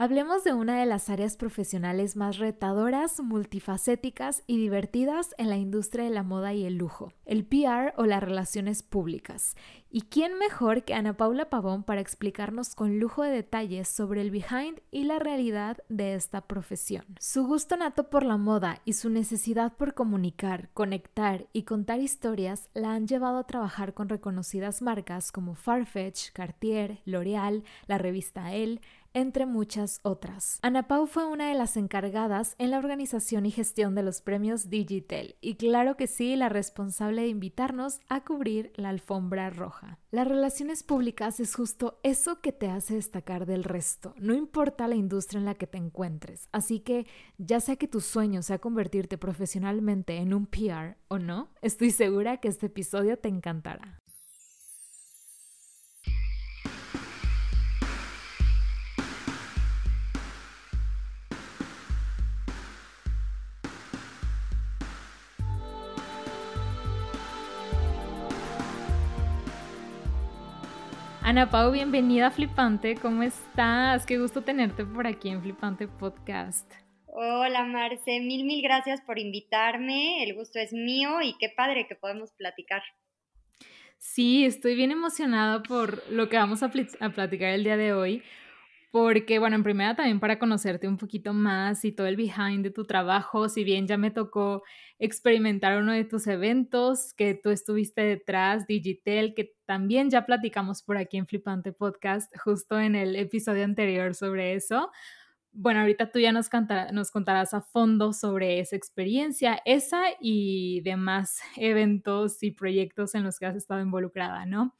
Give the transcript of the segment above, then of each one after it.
Hablemos de una de las áreas profesionales más retadoras, multifacéticas y divertidas en la industria de la moda y el lujo, el PR o las relaciones públicas. ¿Y quién mejor que Ana Paula Pavón para explicarnos con lujo de detalles sobre el behind y la realidad de esta profesión? Su gusto nato por la moda y su necesidad por comunicar, conectar y contar historias la han llevado a trabajar con reconocidas marcas como Farfetch, Cartier, L'Oreal, la revista Elle, entre muchas otras. Ana Pau fue una de las encargadas en la organización y gestión de los premios Digital y claro que sí, la responsable de invitarnos a cubrir la alfombra roja. Las relaciones públicas es justo eso que te hace destacar del resto, no importa la industria en la que te encuentres, así que ya sea que tu sueño sea convertirte profesionalmente en un PR o no, estoy segura que este episodio te encantará. Ana Pau, bienvenida a Flipante. ¿Cómo estás? Qué gusto tenerte por aquí en Flipante Podcast. Hola Marce, mil, mil gracias por invitarme. El gusto es mío y qué padre que podemos platicar. Sí, estoy bien emocionada por lo que vamos a, a platicar el día de hoy, porque, bueno, en primera también para conocerte un poquito más y todo el behind de tu trabajo, si bien ya me tocó experimentar uno de tus eventos que tú estuviste detrás, Digitel, que también ya platicamos por aquí en Flipante Podcast, justo en el episodio anterior sobre eso. Bueno, ahorita tú ya nos, contarás a fondo sobre esa experiencia, esa y demás eventos y proyectos en los que has estado involucrada, ¿no?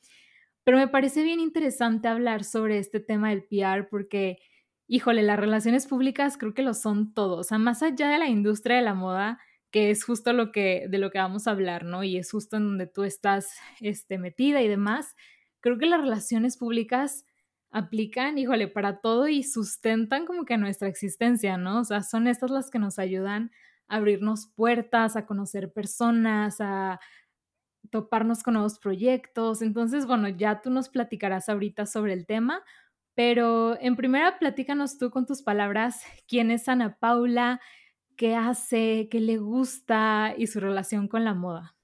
Pero me parece bien interesante hablar sobre este tema del PR porque, híjole, las relaciones públicas creo que lo son todos. O sea, más allá de la industria de la moda, que es justo lo que, de lo que vamos a hablar, ¿no? Y es justo en donde tú estás este, metida y demás. Creo que las relaciones públicas aplican, híjole, para todo y sustentan como que nuestra existencia, ¿no? O sea, son estas las que nos ayudan a abrirnos puertas, a conocer personas, a, toparnos con nuevos proyectos. Entonces, bueno, ya tú nos platicarás ahorita sobre el tema, pero en primera platícanos tú con tus palabras quién es Ana Paula, qué hace, qué le gusta y su relación con la moda.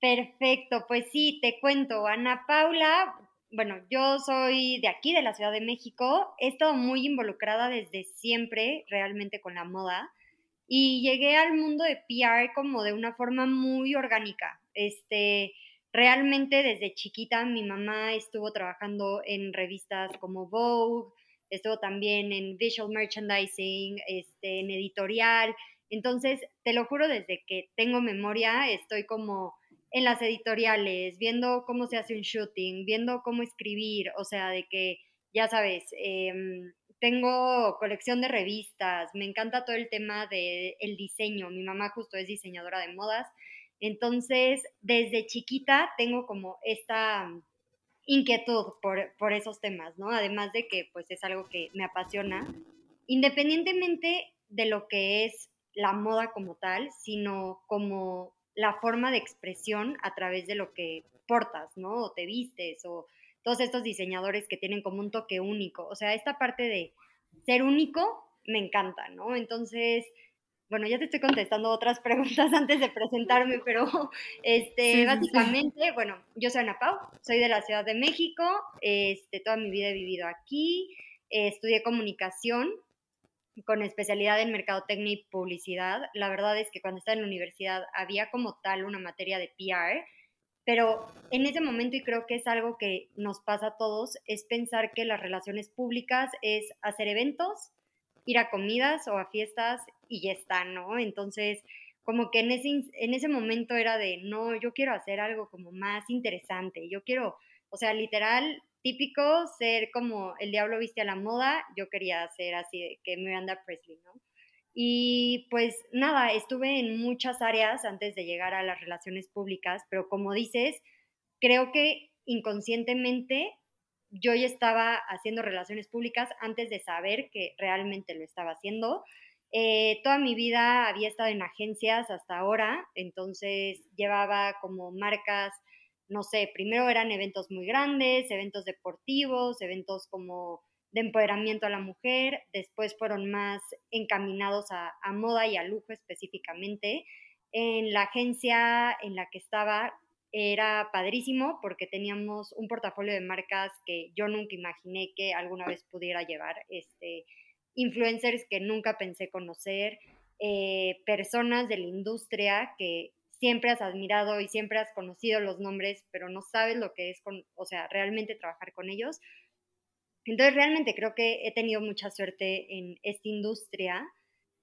Perfecto, pues sí, te cuento, Ana Paula, bueno, yo soy de aquí, de la Ciudad de México, he estado muy involucrada desde siempre realmente con la moda y llegué al mundo de PR como de una forma muy orgánica. Este, realmente desde chiquita mi mamá estuvo trabajando en revistas como Vogue, estuvo también en visual merchandising, este, en editorial. Entonces, te lo juro, desde que tengo memoria, estoy como en las editoriales, viendo cómo se hace un shooting, viendo cómo escribir, o sea, de que, ya sabes, em, tengo colección de revistas, me encanta todo el tema del el diseño, mi mamá justo es diseñadora de modas, entonces desde chiquita tengo como esta inquietud por, por esos temas, ¿no? Además de que pues es algo que me apasiona, independientemente de lo que es la moda como tal, sino como la forma de expresión a través de lo que portas, ¿no? O te vistes o todos estos diseñadores que tienen como un toque único. O sea, esta parte de ser único me encanta, ¿no? Entonces, bueno, ya te estoy contestando otras preguntas antes de presentarme, pero este, básicamente, bueno, yo soy Ana Pau, soy de la Ciudad de México, este, toda mi vida he vivido aquí, estudié comunicación con especialidad en mercadotecnia y publicidad. La verdad es que cuando estaba en la universidad había como tal una materia de PR, pero en ese momento, y creo que es algo que nos pasa a todos, es pensar que las relaciones públicas es hacer eventos, ir a comidas o a fiestas y ya está, ¿no? Entonces, como que en ese, en ese momento era de, no, yo quiero hacer algo como más interesante, yo quiero, o sea, literal, típico, ser como el diablo viste a la moda, yo quería ser así, que Miranda Presley, ¿no? Y pues nada, estuve en muchas áreas antes de llegar a las relaciones públicas, pero como dices, creo que inconscientemente yo ya estaba haciendo relaciones públicas antes de saber que realmente lo estaba haciendo. Eh, toda mi vida había estado en agencias hasta ahora, entonces llevaba como marcas, no sé, primero eran eventos muy grandes, eventos deportivos, eventos como de empoderamiento a la mujer, después fueron más encaminados a, moda y a lujo específicamente. En la agencia en la que estaba era padrísimo porque teníamos un portafolio de marcas que yo nunca imaginé que alguna vez pudiera llevar, este, influencers que nunca pensé conocer, eh, personas de la industria que siempre has admirado y siempre has conocido los nombres, pero no sabes lo que es, con, o sea, realmente trabajar con ellos. Entonces, realmente creo que he tenido mucha suerte en esta industria,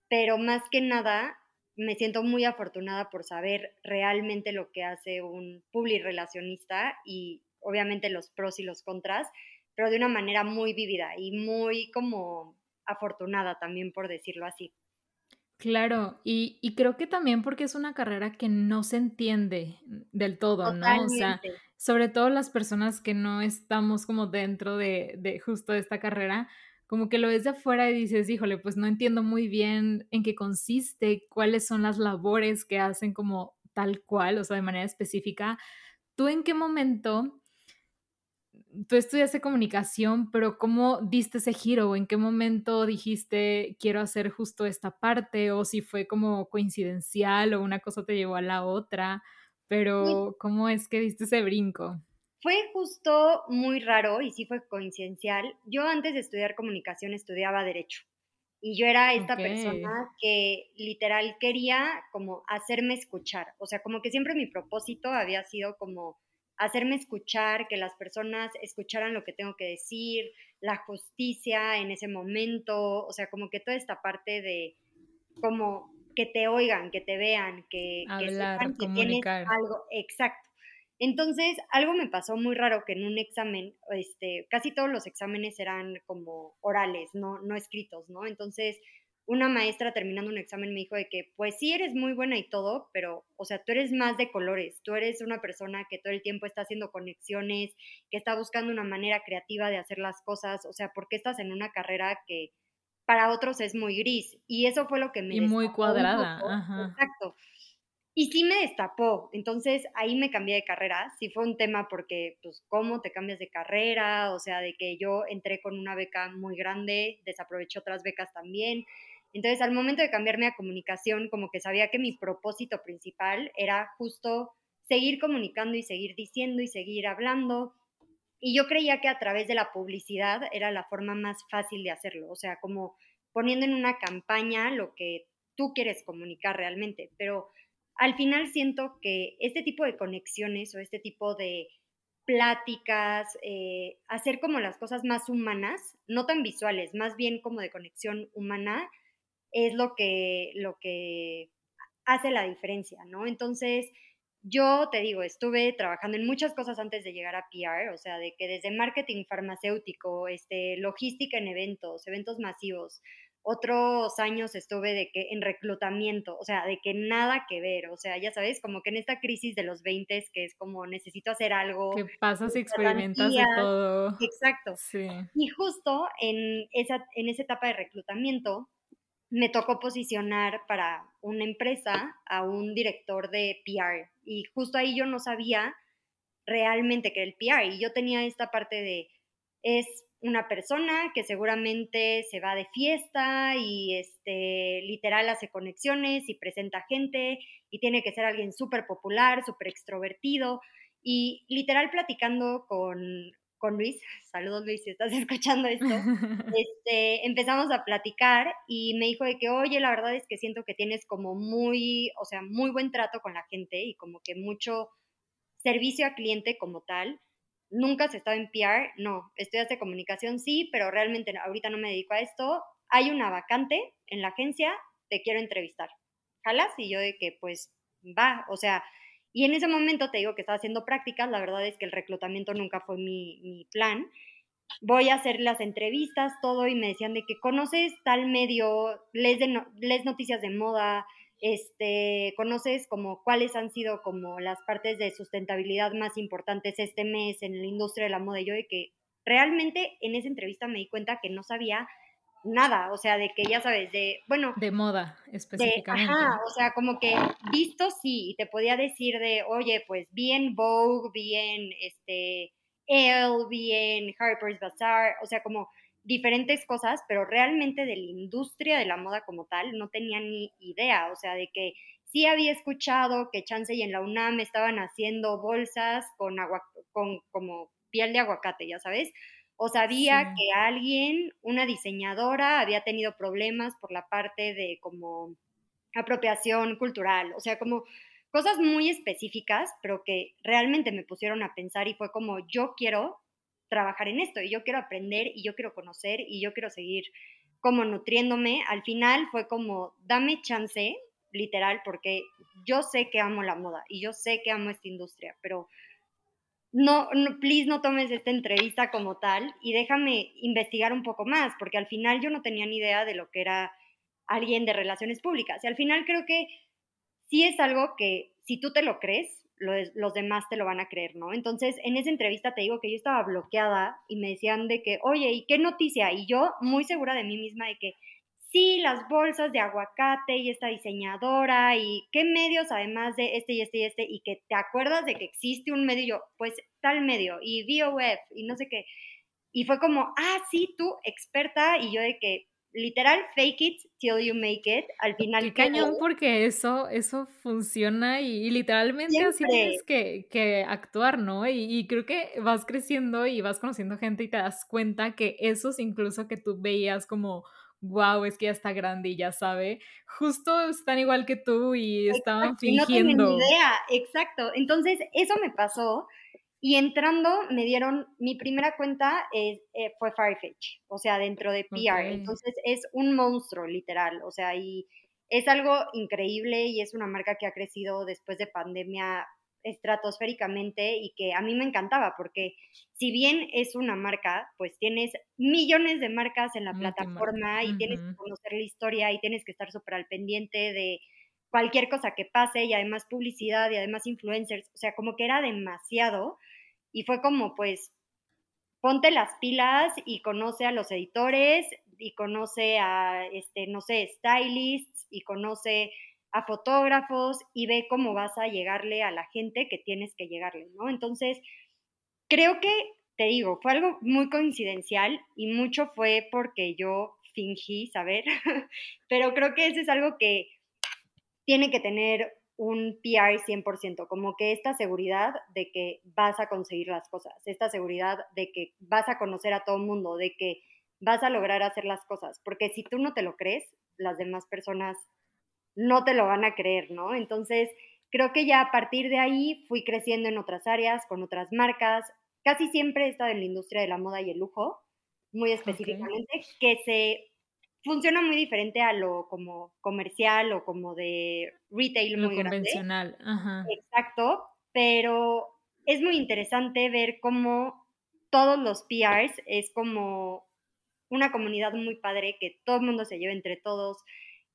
pero más que nada me siento muy afortunada por saber realmente lo que hace un public relacionista y obviamente los pros y los contras, pero de una manera muy vívida y muy como afortunada también, por decirlo así. Claro, y, y, creo que también porque es una carrera que no se entiende del todo, ¿no? O sea, sobre todo las personas que no estamos como dentro de, de justo de esta carrera, como que lo ves de afuera y dices, híjole, pues no entiendo muy bien en qué consiste, cuáles son las labores que hacen como tal cual, o sea, de manera específica. ¿Tú en qué momento, tú estudiaste comunicación, pero cómo diste ese giro o en qué momento dijiste, quiero hacer justo esta parte o si fue como coincidencial o una cosa te llevó a la otra, pero ¿cómo es que diste ese brinco? Fue justo muy raro y sí fue coincidencial. Yo antes de estudiar comunicación estudiaba derecho y yo era esta persona que literal quería como hacerme escuchar. O sea, como que siempre mi propósito había sido como hacerme escuchar, que las personas escucharan lo que tengo que decir, la justicia en ese momento, o sea, como que toda esta parte de como que te oigan, que te vean, que, Hablar, que comunicar. algo, exacto. Entonces, algo me pasó muy raro que en un examen, este, casi todos los exámenes eran como orales, no, no escritos, ¿no? Entonces, una maestra terminando un examen me dijo de que, pues sí eres muy buena y todo, pero, o sea, tú eres más de colores, tú eres una persona que todo el tiempo está haciendo conexiones, que está buscando una manera creativa de hacer las cosas, o sea, ¿por qué estás en una carrera que para otros es muy gris? Y eso fue lo que me... Y muy cuadrada, Exacto. Y sí me destapó, entonces ahí me cambié de carrera, sí fue un tema porque, pues, ¿cómo te cambias de carrera? O sea, de que yo entré con una beca muy grande, desaproveché otras becas también. Entonces, al momento de cambiarme a comunicación, como que sabía que mi propósito principal era justo seguir comunicando y seguir diciendo y seguir hablando. Y yo creía que a través de la publicidad era la forma más fácil de hacerlo, o sea, como poniendo en una campaña lo que tú quieres comunicar realmente, pero al final siento que este tipo de conexiones o este tipo de pláticas, eh, hacer como las cosas más humanas, no tan visuales, más bien como de conexión humana, es lo que, lo que hace la diferencia, ¿no? Entonces, yo te digo, estuve trabajando en muchas cosas antes de llegar a PR, o sea, de que desde marketing farmacéutico, este, logística en eventos, eventos masivos, otros años estuve de que en reclutamiento, o sea, de que nada que ver, o sea, ya sabes, como que en esta crisis de los 20 que es como necesito hacer algo. Que pasas y experimentas de todo. Exacto. Sí. Y justo en esa, en esa etapa de reclutamiento me tocó posicionar para una empresa a un director de PR y justo ahí yo no sabía realmente que era el PR y yo tenía esta parte de es una persona que seguramente se va de fiesta y este, literal hace conexiones y presenta gente y tiene que ser alguien súper popular, súper extrovertido y literal platicando con, con Luis, saludos Luis si estás escuchando esto, este, empezamos a platicar y me dijo de que, oye, la verdad es que siento que tienes como muy, o sea, muy buen trato con la gente y como que mucho servicio a cliente como tal nunca has estado en PR, no, estudiaste comunicación, sí, pero realmente ahorita no me dedico a esto. Hay una vacante en la agencia, te quiero entrevistar. ¿Jalas? Y yo de que, pues, va, o sea, y en ese momento te digo que estaba haciendo prácticas, la verdad es que el reclutamiento nunca fue mi, plan. Voy a hacer las entrevistas, todo, y me decían de que conoces tal medio, les, de les noticias de moda, este, conoces como cuáles han sido como las partes de sustentabilidad más importantes este mes en la industria de la moda. Y yo de que realmente en esa entrevista me di cuenta que no sabía nada, o sea, de que ya sabes, de, bueno. De moda específicamente. ajá, o sea, como que visto sí, y te podía decir de, oye, pues bien Vogue, bien este, Elle, bien Harper's Bazaar, o sea, como diferentes cosas, pero realmente de la industria de la moda como tal no tenía ni idea, o sea, de que sí había escuchado que Chance y en la UNAM estaban haciendo bolsas con, agua, con como piel de aguacate, ya sabes, o sabía que alguien, una diseñadora, había tenido problemas por la parte de como apropiación cultural, o sea, como cosas muy específicas, pero que realmente me pusieron a pensar y fue como, yo quiero trabajar en esto y yo quiero aprender y yo quiero conocer y yo quiero seguir como nutriéndome. Al final fue como, dame chance, literal, porque yo sé que amo la moda y yo sé que amo esta industria, pero no, no, please no tomes esta entrevista como tal y déjame investigar un poco más, porque al final yo no tenía ni idea de lo que era alguien de relaciones públicas. Y al final creo que sí es algo que si tú te lo crees, los, demás te lo van a creer, ¿no? Entonces, en esa entrevista te digo que yo estaba bloqueada y me decían de que, oye, ¿y qué noticia? Y yo muy segura de mí misma de que sí, las bolsas de aguacate y esta diseñadora y qué medios además de este y este y este y que te acuerdas de que existe un medio, yo, pues tal medio y VOF y no sé qué. Y fue como, ah, sí, tú, experta, y yo de que, literal, fake it till you make it. Al final. Qué cañón, porque eso, eso funciona y, literalmente así tienes que, que actuar, ¿no? Y, y, creo que vas creciendo y vas conociendo gente y te das cuenta que esos incluso que tú veías como wow, es que ya está grande y ya sabe, justo están igual que tú y estaban fingiendo. No idea, exacto. Entonces, eso me pasó y entrando me dieron, mi primera cuenta eh, fue Farfetch, o sea, dentro de PR. Entonces, es un monstruo, literal, o sea, y es algo increíble y es una marca que ha crecido después de pandemia estratosféricamente y que a mí me encantaba porque si bien es una marca, pues tienes millones de marcas en la plataforma y tienes que conocer la historia y tienes que estar súper al pendiente de cualquier cosa que pase y además publicidad y además influencers, o sea, como que era demasiado y fue como pues ponte las pilas y conoce a los editores y conoce a, este, no sé, stylists y conoce a fotógrafos y ve cómo vas a llegarle a la gente que tienes que llegarle, ¿no? Entonces, creo que, te digo, fue algo muy coincidencial y mucho fue porque yo fingí saber, pero creo que eso es algo que tiene que tener un PR 100%, como que esta seguridad de que vas a conseguir las cosas, esta seguridad de que vas a conocer a todo el mundo, de que vas a lograr hacer las cosas, porque si tú no te lo crees, las demás personas no te lo van a creer, ¿no? Entonces, creo que ya a partir de ahí fui creciendo en otras áreas, con otras marcas. Casi siempre he estado en la industria de la moda y el lujo, muy específicamente, que se funciona muy diferente a lo como comercial o como de retail muy convencional. Ajá. Exacto, pero es muy interesante ver cómo todos los PRs es como una comunidad muy padre, que todo el mundo se lleva entre todos,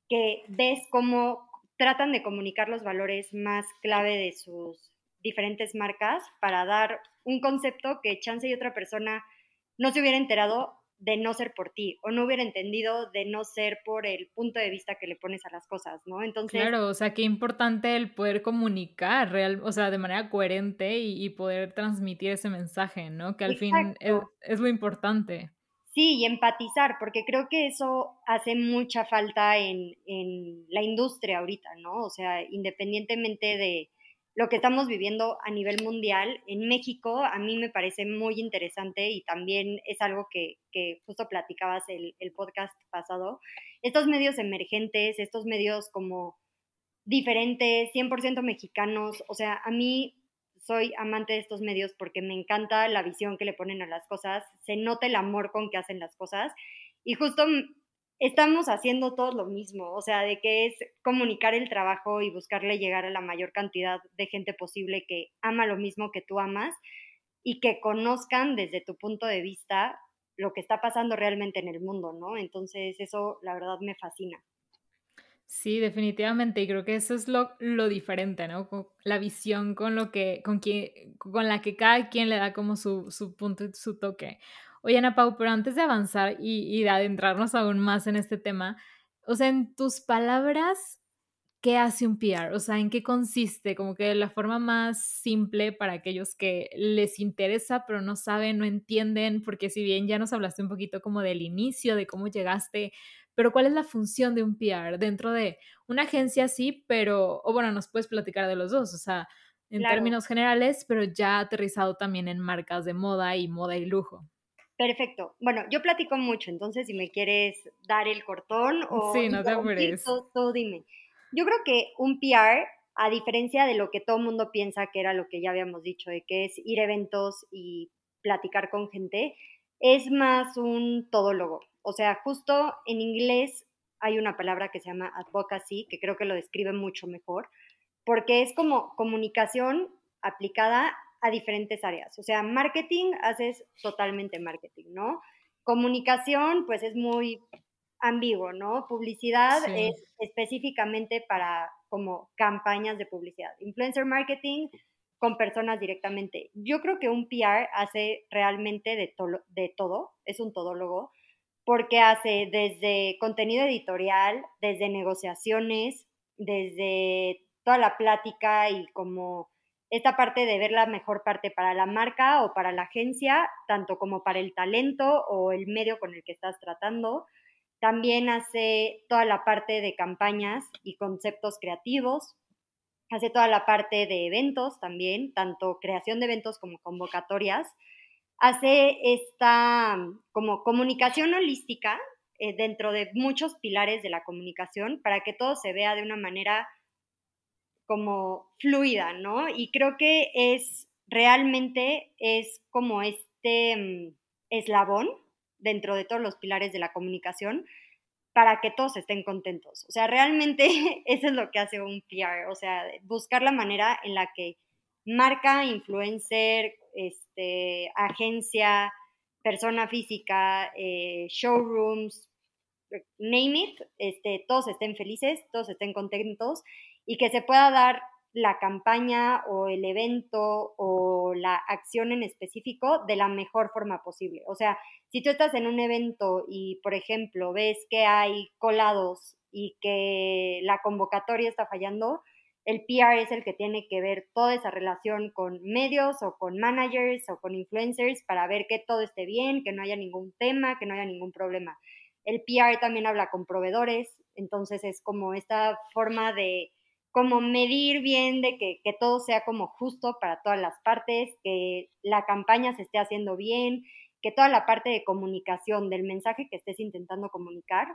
que ves cómo tratan de comunicar los valores más clave de sus diferentes marcas para dar un concepto que chance y otra persona no se hubiera enterado de no ser por ti o no hubiera entendido de no ser por el punto de vista que le pones a las cosas, ¿no? Entonces... Claro, o sea, qué importante el poder comunicar, real, o sea, de manera coherente y, poder transmitir ese mensaje, ¿no? Que al fin es, lo importante. Sí, y empatizar, porque creo que eso hace mucha falta en, en, la industria ahorita, ¿no? O sea, independientemente de lo que estamos viviendo a nivel mundial, en México a mí me parece muy interesante y también es algo que, que justo platicabas el, el podcast pasado, estos medios emergentes, estos medios como diferentes, 100% mexicanos, o sea, a mí soy amante de estos medios porque me encanta la visión que le ponen a las cosas, se nota el amor con que hacen las cosas y justo estamos haciendo todo lo mismo, o sea, de que es comunicar el trabajo y buscarle llegar a la mayor cantidad de gente posible que ama lo mismo que tú amas y que conozcan desde tu punto de vista lo que está pasando realmente en el mundo, ¿no? Entonces eso la verdad me fascina. Sí, definitivamente, y creo que eso es lo, lo diferente, ¿no? la visión con, lo que, con, con la que cada quien le da como su, su punto y su toque. Oye, Ana Pau, pero antes de avanzar y, y de adentrarnos aún más en este tema, o sea, en tus palabras, ¿qué hace un PR? O sea, ¿en qué consiste? Como que la forma más simple para aquellos que les interesa, pero no saben, no entienden, porque si bien ya nos hablaste un poquito como del inicio, de cómo llegaste, pero ¿cuál es la función de un PR dentro de una agencia sí, pero, o bueno, nos puedes platicar de los dos, o sea, en términos generales, pero ya aterrizado también en marcas de moda y moda y lujo. Perfecto. Bueno, yo platico mucho, entonces si me quieres dar el cortón o... Sí, no te apures. Tú, dime. Yo creo que un PR, a diferencia de lo que todo el mundo piensa que era lo que ya habíamos dicho, de que es ir a eventos y platicar con gente, es más un todólogo. O sea, justo en inglés hay una palabra que se llama advocacy, que creo que lo describe mucho mejor, porque es como comunicación aplicada a diferentes áreas. O sea, marketing haces totalmente marketing, ¿no? Comunicación, pues es muy ambiguo, ¿no? Publicidad es específicamente para como campañas de publicidad. Influencer marketing con personas directamente. Yo creo que un PR hace realmente de, de todo, es un todólogo, porque hace desde contenido editorial, desde negociaciones, desde toda la plática y como esta parte de ver la mejor parte para la marca o para la agencia, tanto como para el talento o el medio con el que estás tratando. También hace toda la parte de campañas y conceptos creativos. Hace toda la parte de eventos también, tanto creación de eventos como convocatorias. Hace esta como comunicación holística eh, dentro de muchos pilares de la comunicación para que todo se vea de una manera como fluida, ¿no? Y creo que es realmente es como este mm, eslabón dentro de todos los pilares de la comunicación para que todos estén contentos. O sea, realmente eso es lo que hace un PR, o sea, buscar la manera en la que marca, influencer, este, agencia, persona física, eh, showrooms, name it, este, todos estén felices, todos estén contentos y que se pueda dar la campaña o el evento o la acción en específico de la mejor forma posible. O sea, si tú estás en un evento y, por ejemplo, ves que hay colados y que la convocatoria está fallando, el PR es el que tiene que ver toda esa relación con medios o con managers o con influencers para ver que todo esté bien, que no haya ningún tema, que no haya ningún problema. El PR también habla con proveedores, entonces es como esta forma de como medir bien de que, todo sea como justo para todas las partes, que la campaña se esté haciendo bien, que toda la parte de comunicación del mensaje que estés intentando comunicar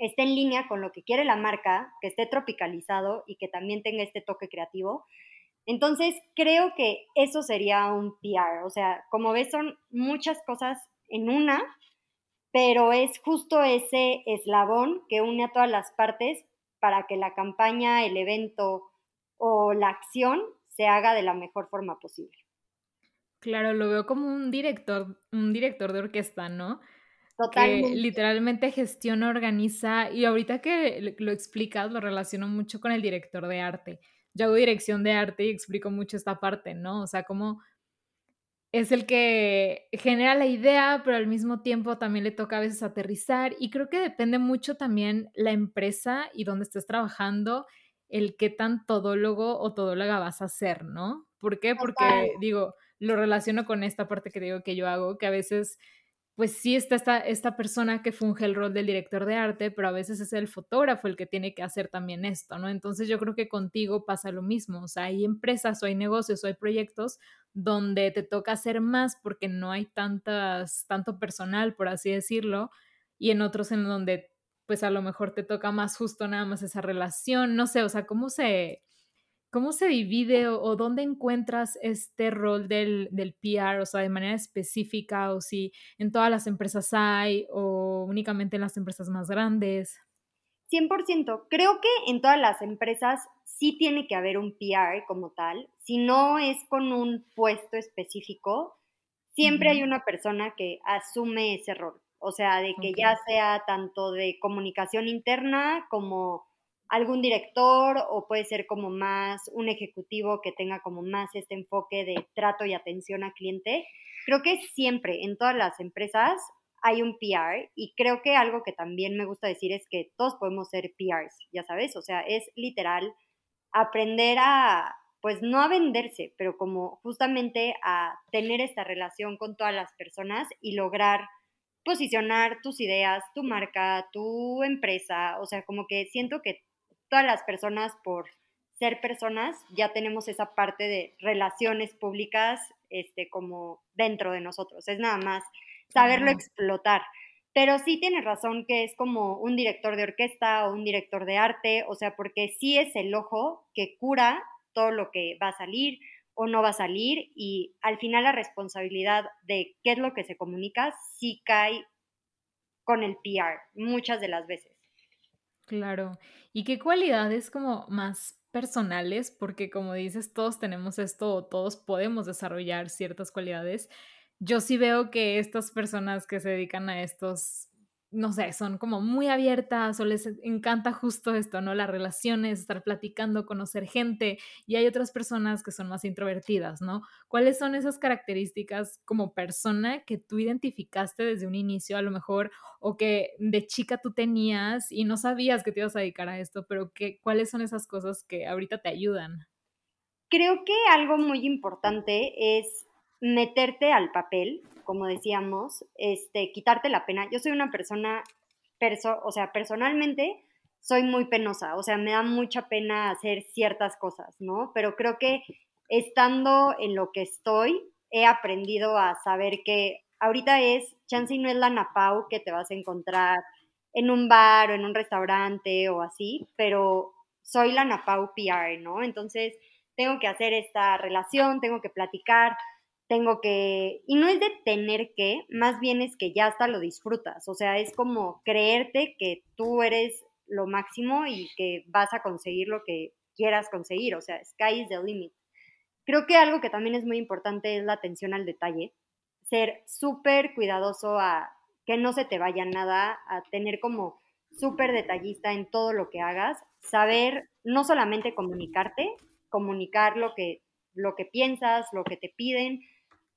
esté en línea con lo que quiere la marca, que esté tropicalizado y que también tenga este toque creativo. Entonces, creo que eso sería un PR. O sea, como ves, son muchas cosas en una, pero es justo ese eslabón que une a todas las partes para que la campaña, el evento o la acción se haga de la mejor forma posible. Claro, lo veo como un director, un director de orquesta, ¿no? Totalmente. Que literalmente gestiona, organiza, y ahorita que lo explicas, lo relaciono mucho con el director de arte. Yo hago dirección de arte y explico mucho esta parte, ¿no? O sea, cómo es el que genera la idea, pero al mismo tiempo también le toca a veces aterrizar y creo que depende mucho también la empresa y dónde estés trabajando, el qué tan todólogo o todóloga vas a ser, ¿no? ¿Por qué? Porque digo, lo relaciono con esta parte que digo que yo hago, que a veces pues sí está esta, esta persona que funge el rol del director de arte, pero a veces es el fotógrafo el que tiene que hacer también esto, ¿no? Entonces yo creo que contigo pasa lo mismo, o sea, hay empresas o hay negocios o hay proyectos donde te toca hacer más porque no hay tantas, tanto personal, por así decirlo, y en otros en donde pues a lo mejor te toca más justo nada más esa relación, no sé, o sea, ¿cómo se, cómo se divide o, dónde encuentras este rol del, del, PR, o sea, de manera específica, o si en todas las empresas hay o únicamente en las empresas más grandes? 100%. Creo que en todas las empresas sí tiene que haber un PR como tal. Si no es con un puesto específico, siempre hay una persona que asume ese rol. O sea, de que ya sea tanto de comunicación interna como algún director o puede ser como más un ejecutivo que tenga como más este enfoque de trato y atención al cliente. Creo que siempre en todas las empresas hay un PR y creo que algo que también me gusta decir es que todos podemos ser PRs, ya sabes, o sea, es literal aprender a, pues no a venderse, pero como justamente a tener esta relación con todas las personas y lograr posicionar tus ideas, tu marca, tu empresa, o sea, como que siento que todas las personas por ser personas ya tenemos esa parte de relaciones públicas este como dentro de nosotros, es nada más saberlo explotar. Pero sí tienes razón que es como un director de orquesta o un director de arte, o sea, porque sí es el ojo que cura todo lo que va a salir o no va a salir y al final la responsabilidad de qué es lo que se comunica sí cae con el PR muchas de las veces. Claro. ¿Y qué cualidades como más personales? Porque como dices, todos tenemos esto todos podemos desarrollar ciertas cualidades yo sí veo que estas personas que se dedican a estos, no sé, son como muy abiertas o les encanta justo esto, ¿no? Las relaciones, estar platicando, conocer gente. Y hay otras personas que son más introvertidas, ¿no? ¿Cuáles son esas características como persona que tú identificaste desde un inicio, a lo mejor, o que de chica tú tenías y no sabías que te ibas a dedicar a esto, pero que, cuáles son esas cosas que ahorita te ayudan? Creo que algo muy importante es meterte al papel, como decíamos, este, quitarte la pena. Yo soy una persona, perso o sea, personalmente soy muy penosa, o sea, me da mucha pena hacer ciertas cosas, ¿no? Pero creo que estando en lo que estoy, he aprendido a saber que ahorita es, chance y no es la Napau que te vas a encontrar en un bar o en un restaurante o así, pero soy la Napau PR, ¿no? Entonces, tengo que hacer esta relación, tengo que platicar, tengo que, y no es de tener que, más bien es que ya hasta lo disfrutas, o sea, es como creerte que tú eres lo máximo y que vas a conseguir lo que quieras conseguir, o sea, sky is the limit. Creo que algo que también es muy importante es la atención al detalle, ser súper cuidadoso a que no se te vaya nada, a tener como súper detallista en todo lo que hagas, saber no solamente comunicarte, comunicar lo que, lo que piensas, lo que te piden,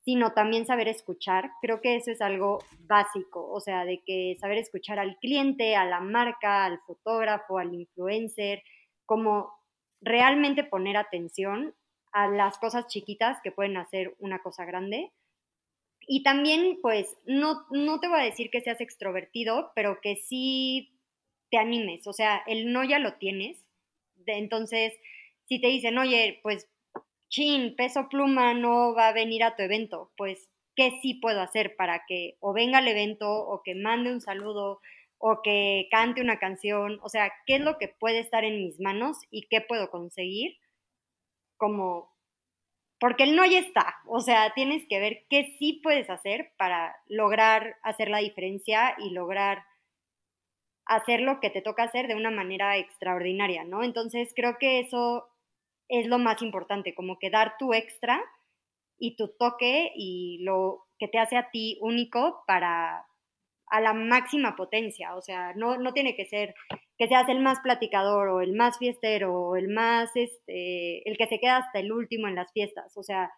sino también saber escuchar. Creo que eso es algo básico, o sea, de que saber escuchar al cliente, a la marca, al fotógrafo, al influencer, como realmente poner atención a las cosas chiquitas que pueden hacer una cosa grande. Y también, pues, no, no te voy a decir que seas extrovertido, pero que sí te animes, o sea, el no ya lo tienes. entonces, si te dicen, oye, pues chin, peso pluma no va a venir a tu evento, pues, ¿qué sí puedo hacer para que o venga al evento o que mande un saludo o que cante una canción? O sea, ¿qué es lo que puede estar en mis manos y qué puedo conseguir? Como, porque el no ya está, o sea, tienes que ver qué sí puedes hacer para lograr hacer la diferencia y lograr hacer lo que te toca hacer de una manera extraordinaria, ¿no? Entonces creo que eso es lo más importante, como que dar tu extra y tu toque y lo que te hace a ti único para a la máxima potencia, o sea, no, no tiene que ser que seas el más platicador o el más fiestero o el más, este, el que se queda hasta el último en las fiestas, o sea,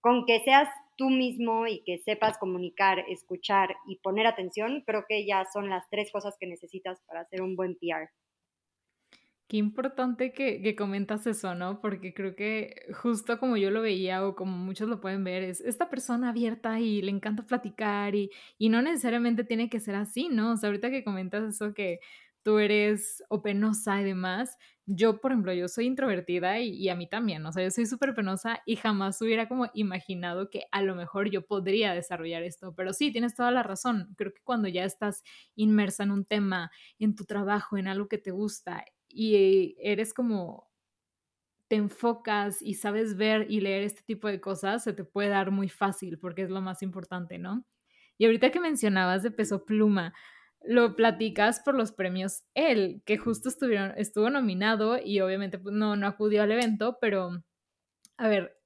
con que seas tú mismo y que sepas comunicar, escuchar y poner atención, creo que ya son las tres cosas que necesitas para hacer un buen PR. Qué importante que, que, comentas eso, ¿no? Porque creo que justo como yo lo veía o como muchos lo pueden ver, es esta persona abierta y le encanta platicar y, y no necesariamente tiene que ser así, ¿no? O sea, ahorita que comentas eso que tú eres o penosa y demás, yo, por ejemplo, yo soy introvertida y, y a mí también, o sea, yo soy súper penosa y jamás hubiera como imaginado que a lo mejor yo podría desarrollar esto, pero sí, tienes toda la razón, creo que cuando ya estás inmersa en un tema, en tu trabajo, en algo que te gusta, y eres como te enfocas y sabes ver y leer este tipo de cosas, se te puede dar muy fácil porque es lo más importante, ¿no? Y ahorita que mencionabas de peso pluma, lo platicas por los premios él, que justo estuvieron, estuvo nominado y obviamente pues, no, no acudió al evento, pero a ver,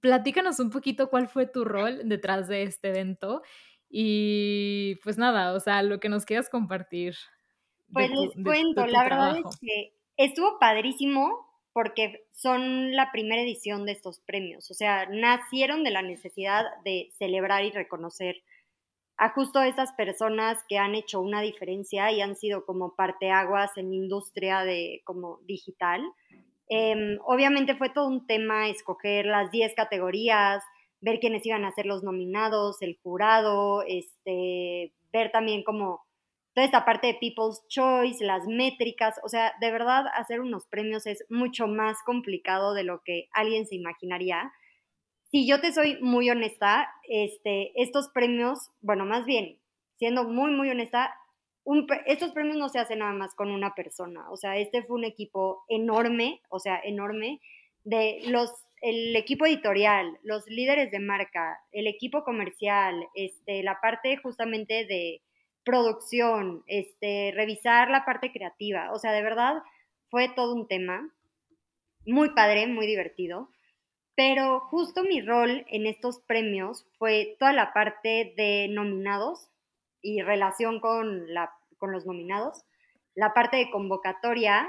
platícanos un poquito cuál fue tu rol detrás de este evento y pues nada, o sea, lo que nos quieras compartir. Pues les cuento, la verdad es que estuvo padrísimo porque son la primera edición de estos premios, o sea, nacieron de la necesidad de celebrar y reconocer a justo esas personas que han hecho una diferencia y han sido como parteaguas en la industria de como digital. Em, obviamente fue todo un tema escoger las 10 categorías, ver quiénes iban a ser los nominados, el jurado, este, ver también como toda esta parte de People's Choice, las métricas, o sea, de verdad hacer unos premios es mucho más complicado de lo que alguien se imaginaría si yo te soy muy honesta, este, estos premios, bueno, más bien, siendo muy, muy honesta, estos premios no se hacen nada más con una persona. O sea, este fue un equipo enorme, o sea, enorme, de los, el equipo editorial, los líderes de marca, el equipo comercial, este, la parte justamente de producción, este, revisar la parte creativa. O sea, de verdad fue todo un tema muy padre, muy divertido. Pero justo mi rol en estos premios fue toda la parte de nominados y relación con, la, con los nominados, la parte de convocatoria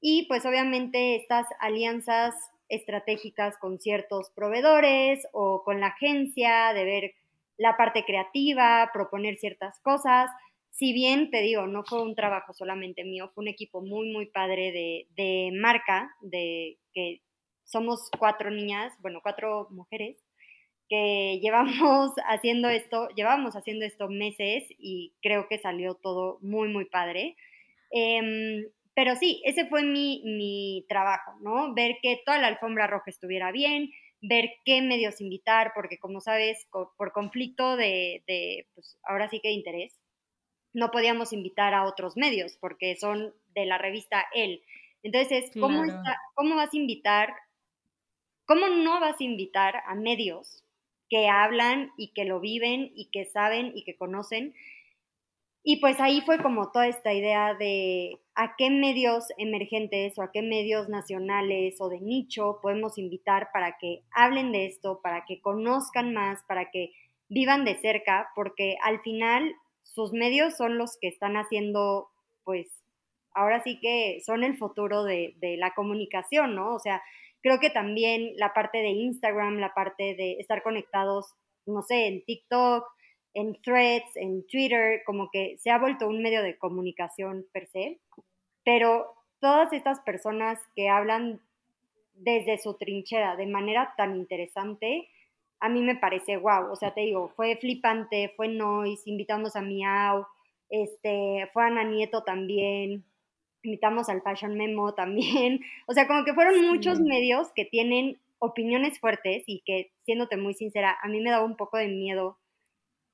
y pues obviamente estas alianzas estratégicas con ciertos proveedores o con la agencia, de ver la parte creativa, proponer ciertas cosas. Si bien te digo, no fue un trabajo solamente mío, fue un equipo muy, muy padre de, de marca, de que somos cuatro niñas, bueno, cuatro mujeres, que llevamos haciendo esto, llevamos haciendo esto meses y creo que salió todo muy, muy padre. Em, pero sí, ese fue mi, mi, trabajo, ¿no? Ver que toda la alfombra roja estuviera bien, ver qué medios invitar, porque como sabes, por conflicto de, de pues ahora sí que de interés, no podíamos invitar a otros medios porque son de la revista El. Entonces, ¿cómo, ¿cómo vas a invitar ¿Cómo no vas a invitar a medios que hablan y que lo viven y que saben y que conocen? Y pues ahí fue como toda esta idea de a qué medios emergentes o a qué medios nacionales o de nicho podemos invitar para que hablen de esto, para que conozcan más, para que vivan de cerca, porque al final sus medios son los que están haciendo, pues, ahora sí que son el futuro de, la comunicación, ¿no? O sea, Creo que también la parte de Instagram, la parte de estar conectados, no sé, en TikTok, en threads, en Twitter, como que se ha vuelto un medio de comunicación per se, pero todas estas personas que hablan desde su trinchera de manera tan interesante, a mí me parece wow, o sea, te digo, fue flipante, fue Noise, invitamos a Miau, este, fue Ana Nieto también, invitamos al Fashion Memo también. O sea, como que fueron muchos medios que tienen opiniones fuertes y que, siéndote muy sincera, a mí me daba un poco de miedo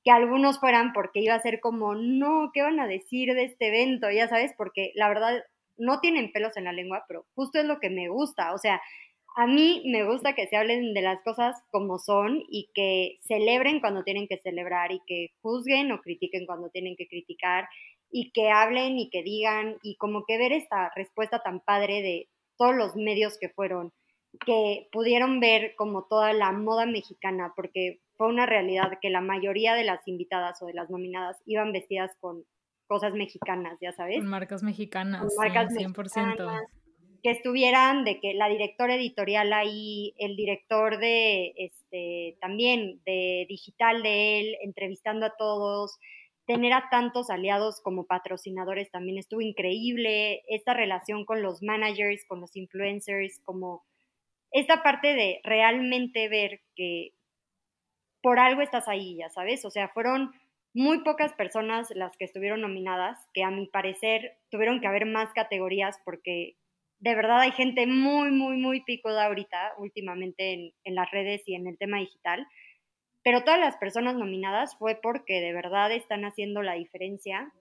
que algunos fueran porque iba a ser como, no, ¿qué van a decir de este evento? Ya sabes, porque la verdad no tienen pelos en la lengua, pero justo es lo que me gusta. O sea, a mí me gusta que se hablen de las cosas como son y que celebren cuando tienen que celebrar y que juzguen o critiquen cuando tienen que criticar y que hablen y que digan y como que ver esta respuesta tan padre de todos los medios que fueron, que pudieron ver como toda la moda mexicana, porque fue una realidad que la mayoría de las invitadas o de las nominadas iban vestidas con cosas mexicanas, ya sabes. Con marcas mexicanas, marcas 100%. que estuvieran, de que la directora editorial ahí, el director de, este, también de digital de él, entrevistando a todos, tener a tantos aliados como patrocinadores también estuvo increíble, esta relación con los managers, con los influencers, como esta parte de realmente ver que por algo estás ahí, ya sabes, o sea, fueron muy pocas personas las que estuvieron nominadas, que a mi parecer tuvieron que haber más categorías porque de verdad hay gente muy, muy, muy picuda ahorita, últimamente en, las redes y en el tema digital pero todas las personas nominadas fue porque de verdad están haciendo la diferencia.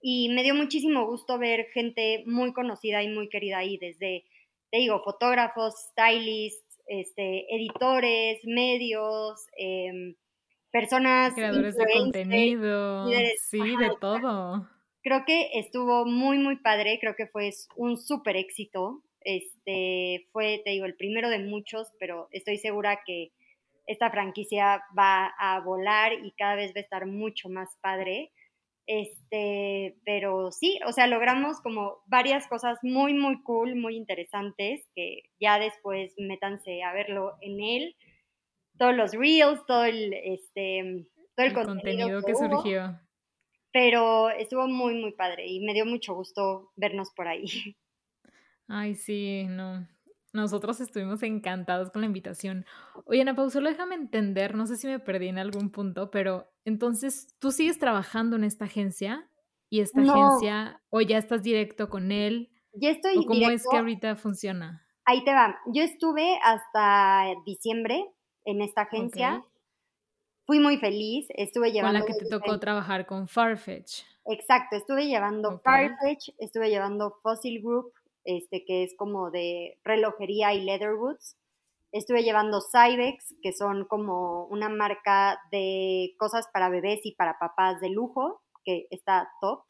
Y me dio muchísimo gusto ver gente muy conocida y muy querida ahí, desde, te digo, fotógrafos, stylists, este, editores, medios, em, personas... Creadores de contenido, sí, de todo. Creo que estuvo muy, muy padre, creo que fue un súper éxito. Este, fue, te digo, el primero de muchos, pero estoy segura que esta franquicia va a volar y cada vez va a estar mucho más padre. Este, pero sí, o sea, logramos como varias cosas muy, muy cool, muy interesantes, que ya después métanse a verlo en él. Todos los reels, todo el, este, todo el, contenido, que, surgió. Pero estuvo muy, muy padre y me dio mucho gusto vernos por ahí. Ay, sí, no. Nosotros estuvimos encantados con la invitación. Oye, Ana Pau, solo déjame entender, no sé si me perdí en algún punto, pero entonces, ¿tú sigues trabajando en esta agencia? ¿Y esta agencia, o ya estás directo con él? Ya estoy ¿O ¿Cómo es que ahorita funciona? Ahí te va. Yo estuve hasta diciembre en esta agencia. Fui muy feliz, estuve llevando... Con la que te tocó trabajar con Farfetch. Exacto, estuve llevando Farfetch, estuve llevando Fossil Group, este que es como de relojería y leather goods. Estuve llevando Cybex, que son como una marca de cosas para bebés y para papás de lujo, que está top.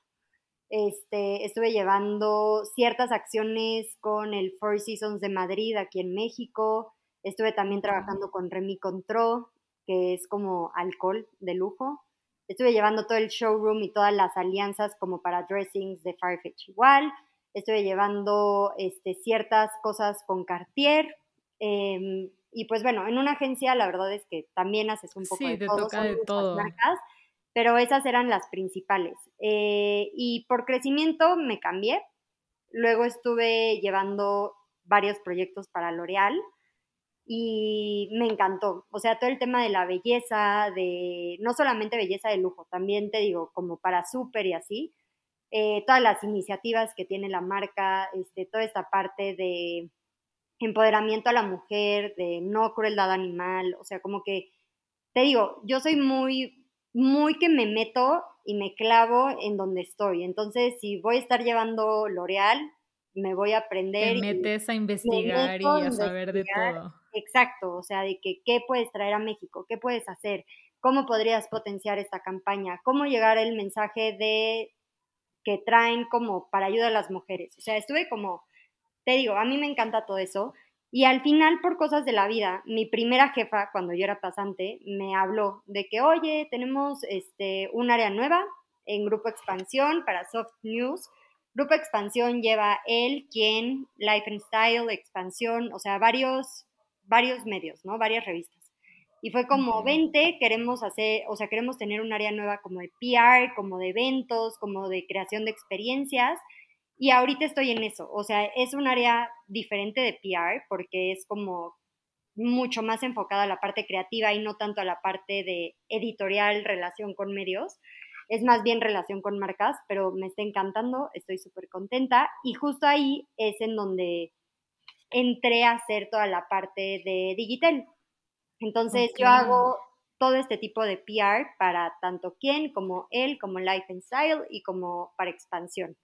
Este, estuve llevando ciertas acciones con el Four Seasons de Madrid aquí en México. Estuve también trabajando con Remy Contro, que es como alcohol de lujo. Estuve llevando todo el showroom y todas las alianzas como para dressings de Farfetch igual. Estuve llevando este, ciertas cosas con Cartier. Em, y pues bueno, en una agencia la verdad es que también haces un poco de te todo. Toca de todo. Marcas, pero esas eran las principales. Eh, y por crecimiento me cambié. Luego estuve llevando varios proyectos para L'Oreal y me encantó. O sea, todo el tema de la belleza, de no solamente belleza de lujo, también te digo, como para súper y así, eh, todas las iniciativas que tiene la marca, este, toda esta parte de empoderamiento a la mujer, de no crueldad animal, o sea, como que, te digo, yo soy muy, muy que me meto y me clavo en donde estoy. Entonces, si voy a estar llevando L'Oreal, me voy a aprender. Te metes a investigar y a saber de todo. Exacto, o sea, de que qué puedes traer a México, qué puedes hacer, cómo podrías potenciar esta campaña, cómo llegar el mensaje de que traen como para ayudar a las mujeres. O sea, estuve como, te digo, a mí me encanta todo eso. Y al final, por cosas de la vida, mi primera jefa, cuando yo era pasante, me habló de que, oye, tenemos este, un área nueva en Grupo Expansión para Soft News. Grupo Expansión lleva él, quien, Life and Style, Expansión, o sea, varios, varios medios, ¿no? Varias revistas. Y fue como, 20, queremos hacer, o sea, queremos tener un área nueva como de PR, como de eventos, como de creación de experiencias. Y ahorita estoy en eso. O sea, es un área diferente de PR porque es como mucho más enfocada a la parte creativa y no tanto a la parte de editorial, relación con medios. Es más bien relación con marcas, pero me está encantando, estoy súper contenta. Y justo ahí es en donde entré a hacer toda la parte de digital. Entonces yo hago todo este tipo de PR para tanto quien como él, como Life and Style y como para expansión.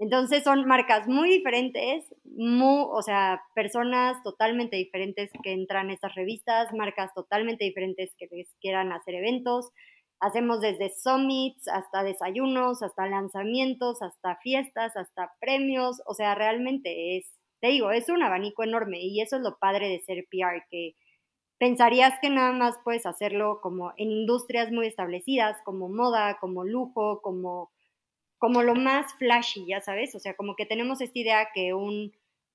Entonces son marcas muy diferentes, muy, o sea, personas totalmente diferentes que entran a estas revistas, marcas totalmente diferentes que les quieran hacer eventos. Hacemos desde summits hasta desayunos, hasta lanzamientos, hasta fiestas, hasta premios. O sea, realmente es, te digo, es un abanico enorme y eso es lo padre de ser PR, que pensarías que nada más puedes hacerlo como en industrias muy establecidas, como moda, como lujo, como, como lo más flashy, ya sabes, o sea, como que tenemos esta idea que un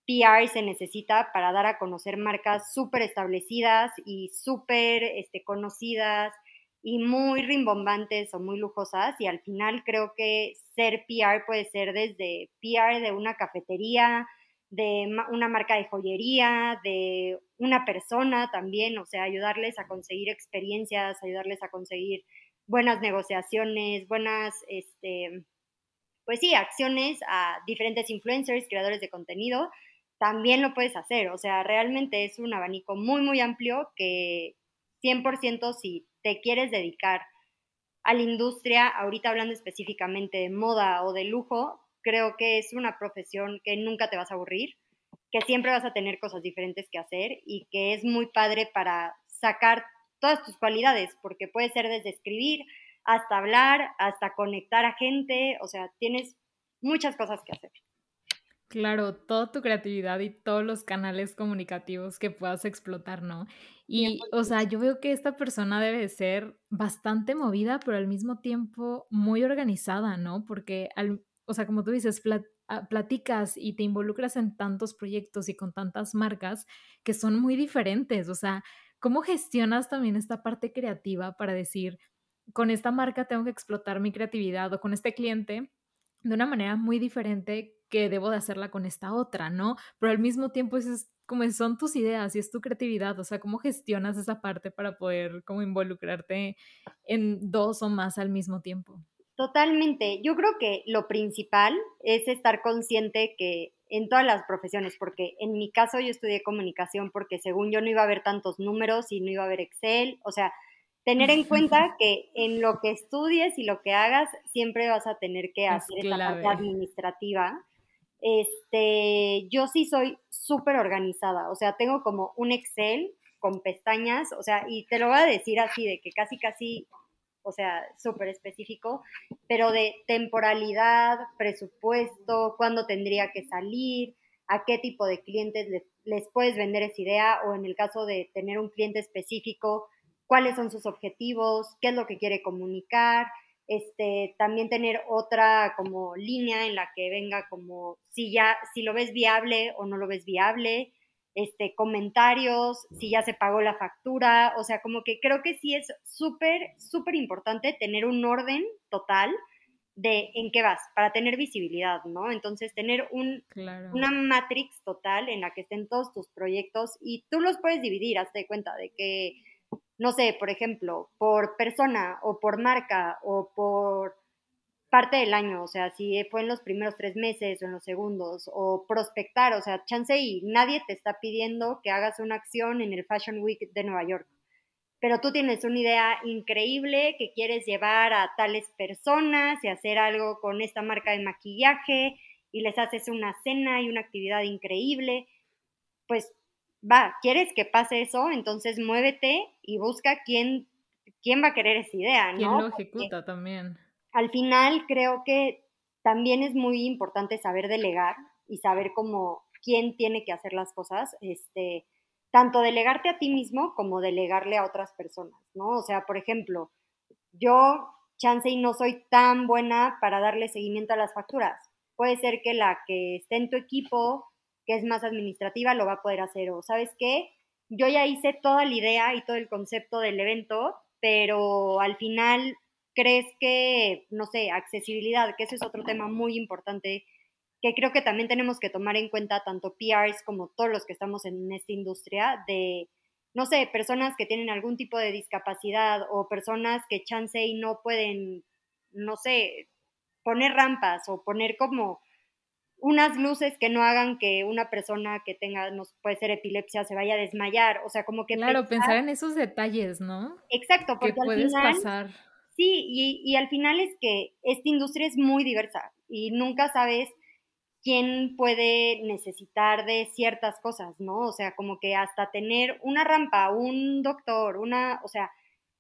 PR se necesita para dar a conocer marcas súper establecidas y súper este, conocidas y muy rimbombantes o muy lujosas y al final creo que ser PR puede ser desde PR de una cafetería, de una marca de joyería, de una persona también, o sea, ayudarles a conseguir experiencias, ayudarles a conseguir buenas negociaciones, buenas, este, pues sí, acciones a diferentes influencers, creadores de contenido, también lo puedes hacer. O sea, realmente es un abanico muy, muy amplio que 100% si te quieres dedicar a la industria, ahorita hablando específicamente de moda o de lujo, creo que es una profesión que nunca te vas a aburrir, que siempre vas a tener cosas diferentes que hacer y que es muy padre para sacar todas tus cualidades, porque puede ser desde escribir hasta hablar, hasta conectar a gente, o sea, tienes muchas cosas que hacer. Claro, toda tu creatividad y todos los canales comunicativos que puedas explotar, ¿no? Y, o sea, yo veo que esta persona debe ser bastante movida, pero al mismo tiempo muy organizada, ¿no? Porque al, o sea, como tú dices, ah, platicas y te involucras en tantos proyectos y con tantas marcas que son muy diferentes. O sea, ¿cómo gestionas también esta parte creativa para decir, con esta marca tengo que explotar mi creatividad o con este cliente de una manera muy diferente que debo de hacerla con esta otra, ¿no? Pero al mismo tiempo es como son tus ideas y es tu creatividad, o sea, cómo gestionas esa parte para poder como involucrarte en dos o más al mismo tiempo. Totalmente. Yo creo que lo principal es estar consciente que en todas las profesiones, porque en mi caso yo estudié comunicación porque según yo no iba a haber tantos números y no iba a haber Excel, o sea, tener en cuenta que en lo que estudies y lo que hagas siempre vas a tener que hacer esa parte administrativa. Este, yo sí soy súper organizada, o sea, tengo como un Excel con pestañas, o sea, y te lo voy a decir así, de que casi, casi o sea, súper específico, pero de temporalidad, presupuesto, cuándo tendría que salir, a qué tipo de clientes les, puedes vender esa idea o en el caso de tener un cliente específico, cuáles son sus objetivos, qué es lo que quiere comunicar, este, también tener otra como línea en la que venga como si ya, si lo ves viable o no lo ves viable, este, comentarios, si ya se pagó la factura, o sea, como que creo que sí es súper, súper importante tener un orden total de en qué vas, para tener visibilidad, ¿no? Entonces, tener un, una matrix total en la que estén todos tus proyectos y tú los puedes dividir, hazte cuenta de que, no sé, por ejemplo, por persona o por marca o por parte del año, o sea, si fue en los primeros tres meses o en los segundos, o prospectar, o sea, chance y nadie te está pidiendo que hagas una acción en el Fashion Week de Nueva York, pero tú tienes una idea increíble que quieres llevar a tales personas y hacer algo con esta marca de maquillaje y les haces una cena y una actividad increíble, pues va, ¿quieres que pase eso? Entonces muévete y busca quién, quién va a querer esa idea, ¿no? ¿Quién lo ejecuta también? Al final creo que también es muy importante saber delegar y saber cómo quién tiene que hacer las cosas, este, tanto delegarte a ti mismo como delegarle a otras personas, ¿no? O sea, por ejemplo, yo, chance y no soy tan buena para darle seguimiento a las facturas. Puede ser que la que esté en tu equipo, que es más administrativa, lo va a poder hacer. O sabes qué, yo ya hice toda la idea y todo el concepto del evento, pero al final ¿Crees que, no sé, accesibilidad, que ese es otro tema muy importante que creo que también tenemos que tomar en cuenta tanto PRs como todos los que estamos en esta industria de, no sé, personas que tienen algún tipo de discapacidad o personas que chance y no pueden, no sé, poner rampas o poner como unas luces que no hagan que una persona que tenga, no puede ser epilepsia, se vaya a desmayar, o sea, como que... Claro, pensar, en esos detalles, ¿no? Exacto, porque que puedes pasar Sí, y, al final es que esta industria es muy diversa y nunca sabes quién puede necesitar de ciertas cosas, ¿no? O sea, como que hasta tener una rampa, un doctor, una, o sea,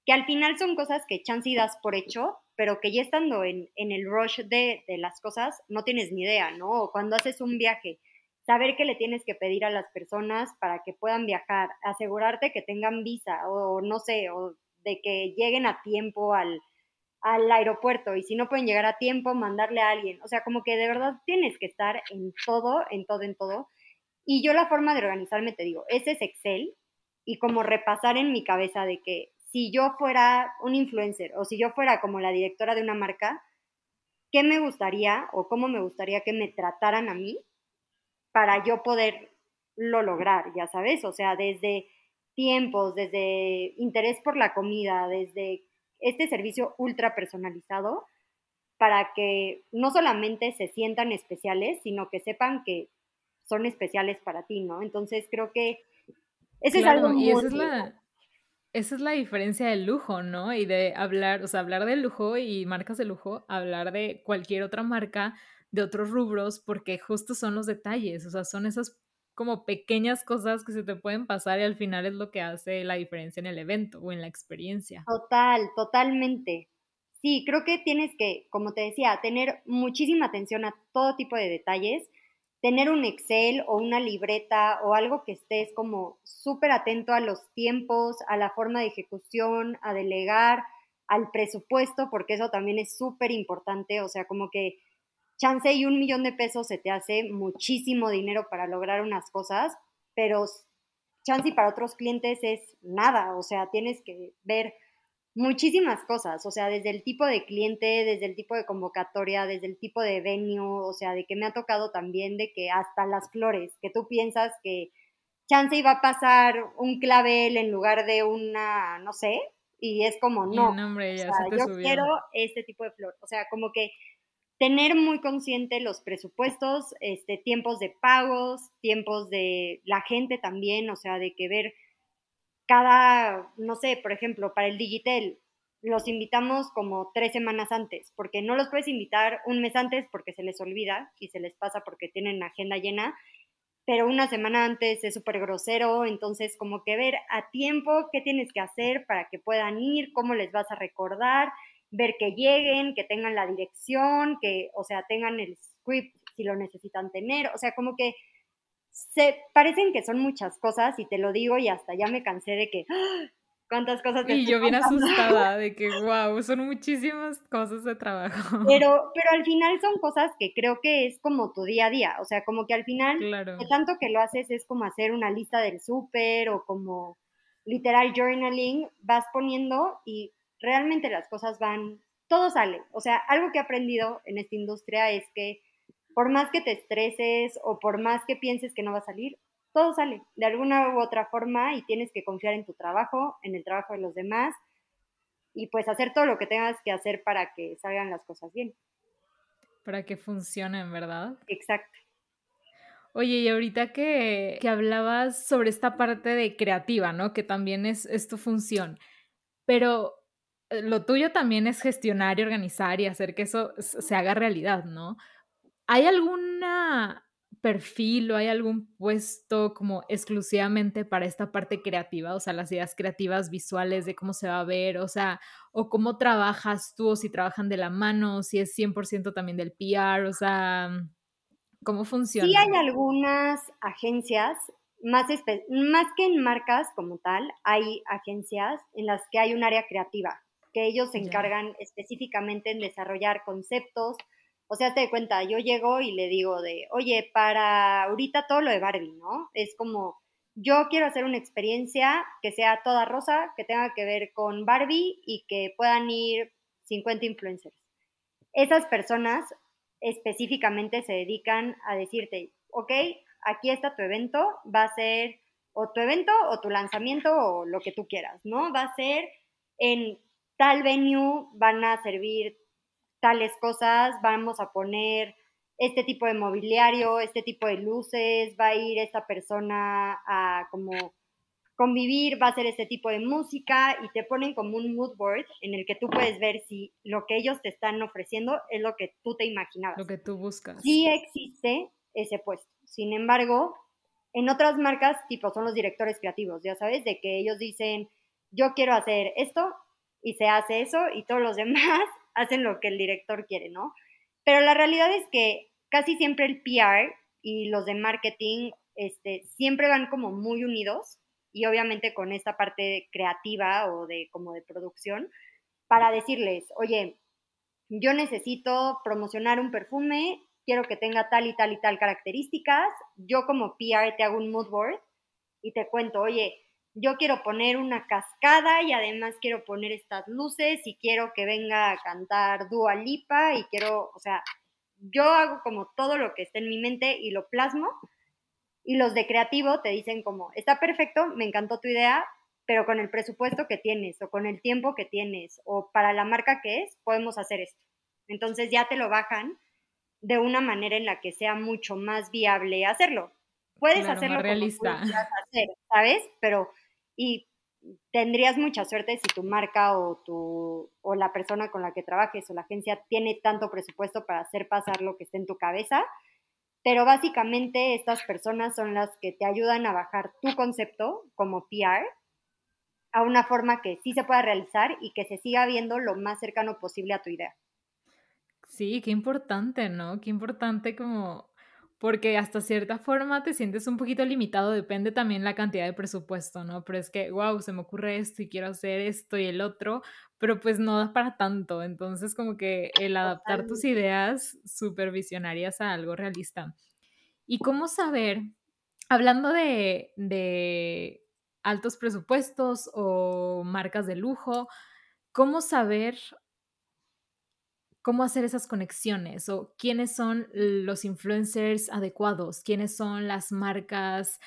que al final son cosas que chance y das por hecho, pero que ya estando en, en el rush de, de, las cosas no tienes ni idea, ¿no? O cuando haces un viaje, saber qué le tienes que pedir a las personas para que puedan viajar, asegurarte que tengan visa o no sé, o de que lleguen a tiempo al, al aeropuerto y si no pueden llegar a tiempo, mandarle a alguien. O sea, como que de verdad tienes que estar en todo, en todo, en todo. Y yo la forma de organizarme, te digo, ese es Excel y como repasar en mi cabeza de que si yo fuera un influencer o si yo fuera como la directora de una marca, ¿qué me gustaría o cómo me gustaría que me trataran a mí para yo poderlo lograr, ya sabes? O sea, desde tiempos, desde interés por la comida, desde este servicio ultra personalizado para que no solamente se sientan especiales, sino que sepan que son especiales para ti, ¿no? Entonces creo que ese es algo muy... Y esa es, la, esa es la diferencia del lujo, ¿no? Y de hablar, o sea, hablar del lujo y marcas de lujo, hablar de cualquier otra marca de otros rubros, porque justo son los detalles, o sea, son esas como pequeñas cosas que se te pueden pasar y al final es lo que hace la diferencia en el evento o en la experiencia. Total, totalmente. Sí, creo que tienes que, como te decía, tener muchísima atención a todo tipo de detalles, tener un Excel o una libreta o algo que estés como súper atento a los tiempos, a la forma de ejecución, a delegar, al presupuesto, porque eso también es súper importante, o sea, como que chance y un millón de pesos se te hace muchísimo dinero para lograr unas cosas, pero chance y para otros clientes es nada, o sea, tienes que ver muchísimas cosas, o sea, desde el tipo de cliente, desde el tipo de convocatoria, desde el tipo de venue, o sea, de que me ha tocado también de que hasta las flores, que tú piensas que chance iba a pasar un clavel en lugar de una, no sé, y es como, no, yo quiero este tipo de flor, o sea, como que tener muy consciente los presupuestos, este, tiempos de pagos, tiempos de la gente también, o sea, de que ver cada, no sé, por ejemplo, para el Digitel, los invitamos como tres semanas antes, porque no los puedes invitar un mes antes porque se les olvida y se les pasa porque tienen agenda llena, pero una semana antes es súper grosero, entonces como que ver a tiempo qué tienes que hacer para que puedan ir, cómo les vas a recordar, ver que lleguen, que tengan la dirección, que, o sea, tengan el script si lo necesitan tener, o sea, como que se parecen que son muchas cosas y te lo digo y hasta ya me cansé de que ¡ah! cuántas cosas te Y yo bien asustada de que wow, son muchísimas cosas de trabajo. Pero pero al final son cosas que creo que es como tu día a día, o sea, como que al final de tanto que lo haces es como hacer una lista del súper o como literal journaling, vas poniendo y realmente las cosas van todo sale. O sea, algo que he aprendido en esta industria es que por más que te estreses o por más que pienses que no va a salir, todo sale de alguna u otra forma y tienes que confiar en tu trabajo, en el trabajo de los demás y pues hacer todo lo que tengas que hacer para que salgan las cosas bien. Para que funcionen, ¿verdad? Exacto. Oye, y ahorita que, que hablabas sobre esta parte de creativa, ¿no? Que también es, es tu función, pero lo tuyo también es gestionar y organizar y hacer que eso se haga realidad, ¿no? ¿Hay algún perfil o hay algún puesto como exclusivamente para esta parte creativa? O sea, las ideas creativas visuales de cómo se va a ver, o sea, o cómo trabajas tú, o si trabajan de la mano, si es 100% también del PR, o sea, ¿cómo funciona? Sí hay algunas agencias, más, más que en marcas como tal, hay agencias en las que hay un área creativa, que ellos se encargan específicamente en desarrollar conceptos, o sea, te de cuenta, yo llego y le digo de, oye, para ahorita todo lo de Barbie, ¿no? Es como, yo quiero hacer una experiencia que sea toda rosa, que tenga que ver con Barbie y que puedan ir 50 influencers. Esas personas específicamente se dedican a decirte, ok, aquí está tu evento, va a ser o tu evento o tu lanzamiento o lo que tú quieras, ¿no? Va a ser en tal venue, van a servir tales cosas, vamos a poner este tipo de mobiliario, este tipo de luces, va a ir esta persona a como convivir, va a hacer este tipo de música y te ponen como un mood board en el que tú puedes ver si lo que ellos te están ofreciendo es lo que tú te imaginabas. Lo que tú buscas. Sí existe ese puesto. Sin embargo, en otras marcas, tipo, son los directores creativos, ya sabes, de que ellos dicen, yo quiero hacer esto y se hace eso y todos los demás hacen lo que el director quiere, ¿no? Pero la realidad es que casi siempre el PR y los de marketing este, siempre van como muy unidos y obviamente con esta parte creativa o de como de producción para decirles, oye, yo necesito promocionar un perfume, quiero que tenga tal y tal y tal características, yo como PR te hago un mood board y te cuento, oye, yo quiero poner una cascada y además quiero poner estas luces y quiero que venga a cantar Dua Lipa y quiero, o sea, yo hago como todo lo que esté en mi mente y lo plasmo y los de creativo te dicen como, está perfecto, me encantó tu idea, pero con el presupuesto que tienes o con el tiempo que tienes o para la marca que es, podemos hacer esto. Entonces ya te lo bajan de una manera en la que sea mucho más viable hacerlo. Puedes hacerlo realista. Como hacer, ¿sabes? Pero y tendrías mucha suerte si tu marca o, tu, o la persona con la que trabajes o la agencia tiene tanto presupuesto para hacer pasar lo que esté en tu cabeza. Pero básicamente estas personas son las que te ayudan a bajar tu concepto como PR a una forma que sí se pueda realizar y que se siga viendo lo más cercano posible a tu idea. Sí, qué importante, ¿no? Qué importante como porque hasta cierta forma te sientes un poquito limitado, depende también la cantidad de presupuesto, ¿no? Pero es que, wow, se me ocurre esto y quiero hacer esto y el otro, pero pues no da para tanto, entonces como que el adaptar tus ideas supervisionarias a algo realista. ¿Y cómo saber, hablando de, de altos presupuestos o marcas de lujo, ¿cómo saber cómo hacer esas conexiones o quiénes son los influencers adecuados, quiénes son las marcas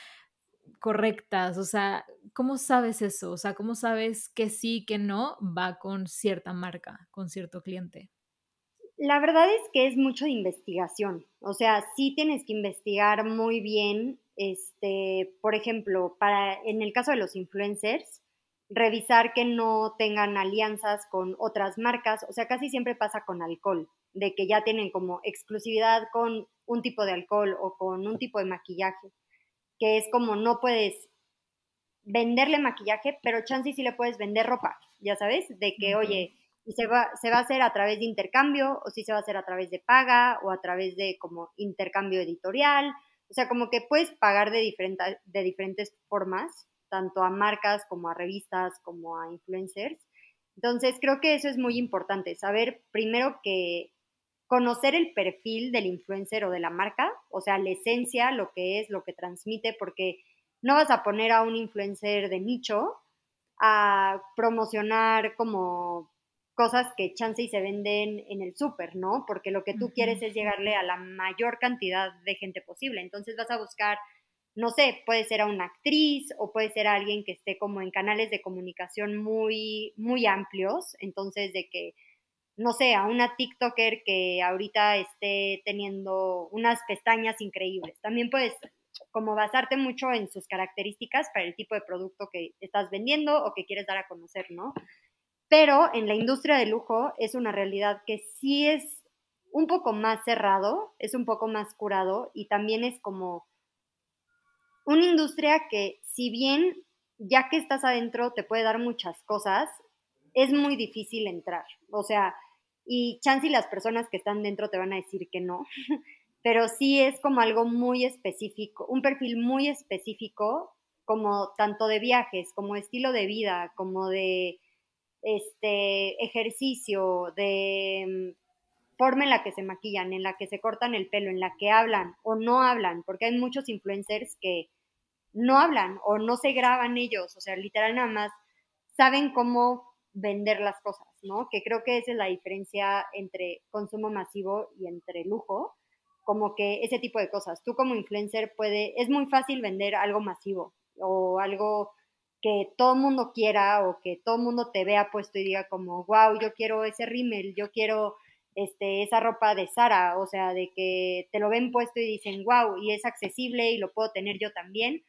correctas, o sea, ¿cómo sabes eso? O sea, ¿cómo sabes que sí, que no va con cierta marca, con cierto cliente? La verdad es que es mucho de investigación, o sea, sí tienes que investigar muy bien, este, por ejemplo, para, en el caso de los influencers, revisar que no tengan alianzas con otras marcas, o sea, casi siempre pasa con alcohol, de que ya tienen como exclusividad con un tipo de alcohol o con un tipo de maquillaje, que es como no puedes venderle maquillaje, pero chance sí le puedes vender ropa, ya sabes, de que, oye, y se va, se va a hacer a través de intercambio, o si se va a hacer a través de paga, o a través de como intercambio editorial, o sea, como que puedes pagar de, de diferentes formas tanto a marcas como a revistas, como a influencers. Entonces, creo que eso es muy importante, saber primero que conocer el perfil del influencer o de la marca, o sea, la esencia, lo que es, lo que transmite, porque no vas a poner a un influencer de nicho a promocionar como cosas que chance y se venden en el súper, ¿no? Porque lo que tú quieres es llegarle a la mayor cantidad de gente posible. Entonces vas a buscar no sé, puede ser a una actriz o puede ser a alguien que esté como en canales de comunicación muy, muy amplios, entonces de que, no sé, a una TikToker que ahorita esté teniendo unas pestañas increíbles. También puedes como basarte mucho en sus características para el tipo de producto que estás vendiendo o que quieres dar a conocer, ¿no? Pero en la industria de lujo es una realidad que sí es un poco más cerrado, es un poco más curado y también es como una industria que si bien ya que estás adentro te puede dar muchas cosas, es muy difícil entrar. O sea, y chance y las personas que están dentro te van a decir que no, pero sí es como algo muy específico, un perfil muy específico, como tanto de viajes, como estilo de vida, como de este ejercicio, de mm, forma en la que se maquillan, en la que se cortan el pelo, en la que hablan o no hablan, porque hay muchos influencers que no hablan o no se graban ellos, o sea, literal nada más saben cómo vender las cosas, ¿no? Que creo que esa es la diferencia entre consumo masivo y entre lujo, como que ese tipo de cosas. Tú como influencer puede, es muy fácil vender algo masivo o algo que todo el mundo quiera o que todo el mundo te vea puesto y diga como, wow, yo quiero ese rímel, yo quiero este, esa ropa de Sara, o sea, de que te lo ven puesto y dicen, wow, y es accesible y lo puedo tener yo también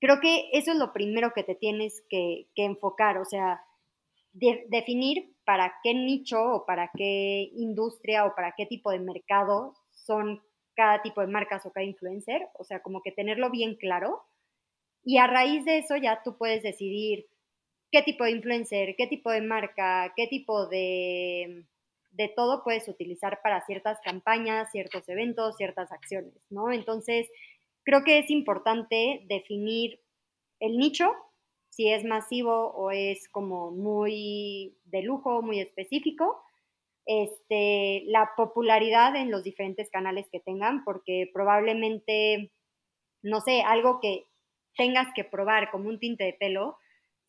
creo que eso es lo primero que te tienes que, enfocar, o sea, definir para qué nicho o para qué industria o para qué tipo de mercado son cada tipo de marcas o cada influencer, o sea, como que tenerlo bien claro. Y a raíz de eso ya tú puedes decidir qué tipo de influencer, qué tipo de marca, qué tipo de, de todo puedes utilizar para ciertas campañas, ciertos eventos, ciertas acciones, ¿no? Entonces, creo que es importante definir el nicho, si es masivo o es como muy de lujo, muy específico, este, la popularidad en los diferentes canales que tengan, porque probablemente, no sé, algo que tengas que probar como un tinte de pelo,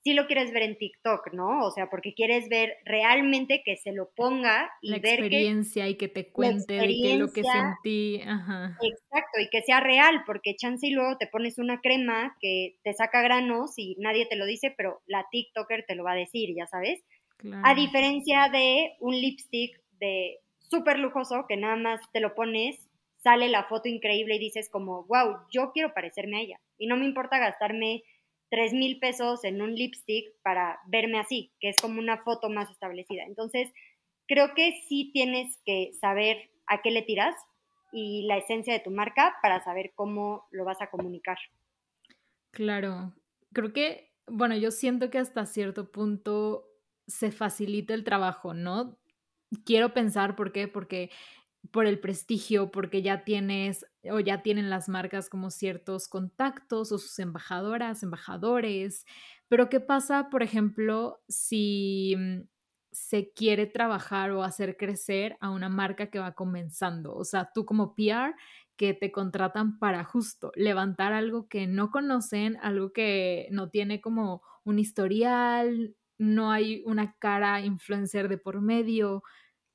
si lo quieres ver en TikTok, ¿no? O sea, porque quieres ver realmente que se lo ponga y la ver experiencia y que te cuente de qué lo que sentí, Ajá. Exacto, y que sea real, porque chance y luego te pones una crema que te saca granos y nadie te lo dice, pero la TikToker te lo va a decir, ya sabes. A diferencia de un lipstick de súper lujoso que nada más te lo pones, sale la foto increíble y dices como, wow, yo quiero parecerme a ella. Y no me importa gastarme 3 mil pesos en un lipstick para verme así, que es como una foto más establecida. Entonces, creo que sí tienes que saber a qué le tiras y la esencia de tu marca para saber cómo lo vas a comunicar. Claro, creo que, bueno, yo siento que hasta cierto punto se facilita el trabajo, ¿no? Quiero pensar por qué, porque por el prestigio, porque ya tienes o ya tienen las marcas como ciertos contactos o sus embajadoras, embajadores. Pero ¿qué pasa, por ejemplo, si mm, se quiere trabajar o hacer crecer a una marca que va comenzando? O sea, tú como PR que te contratan para justo levantar algo que no conocen, algo que no tiene como un historial, no hay una cara influencer de por medio.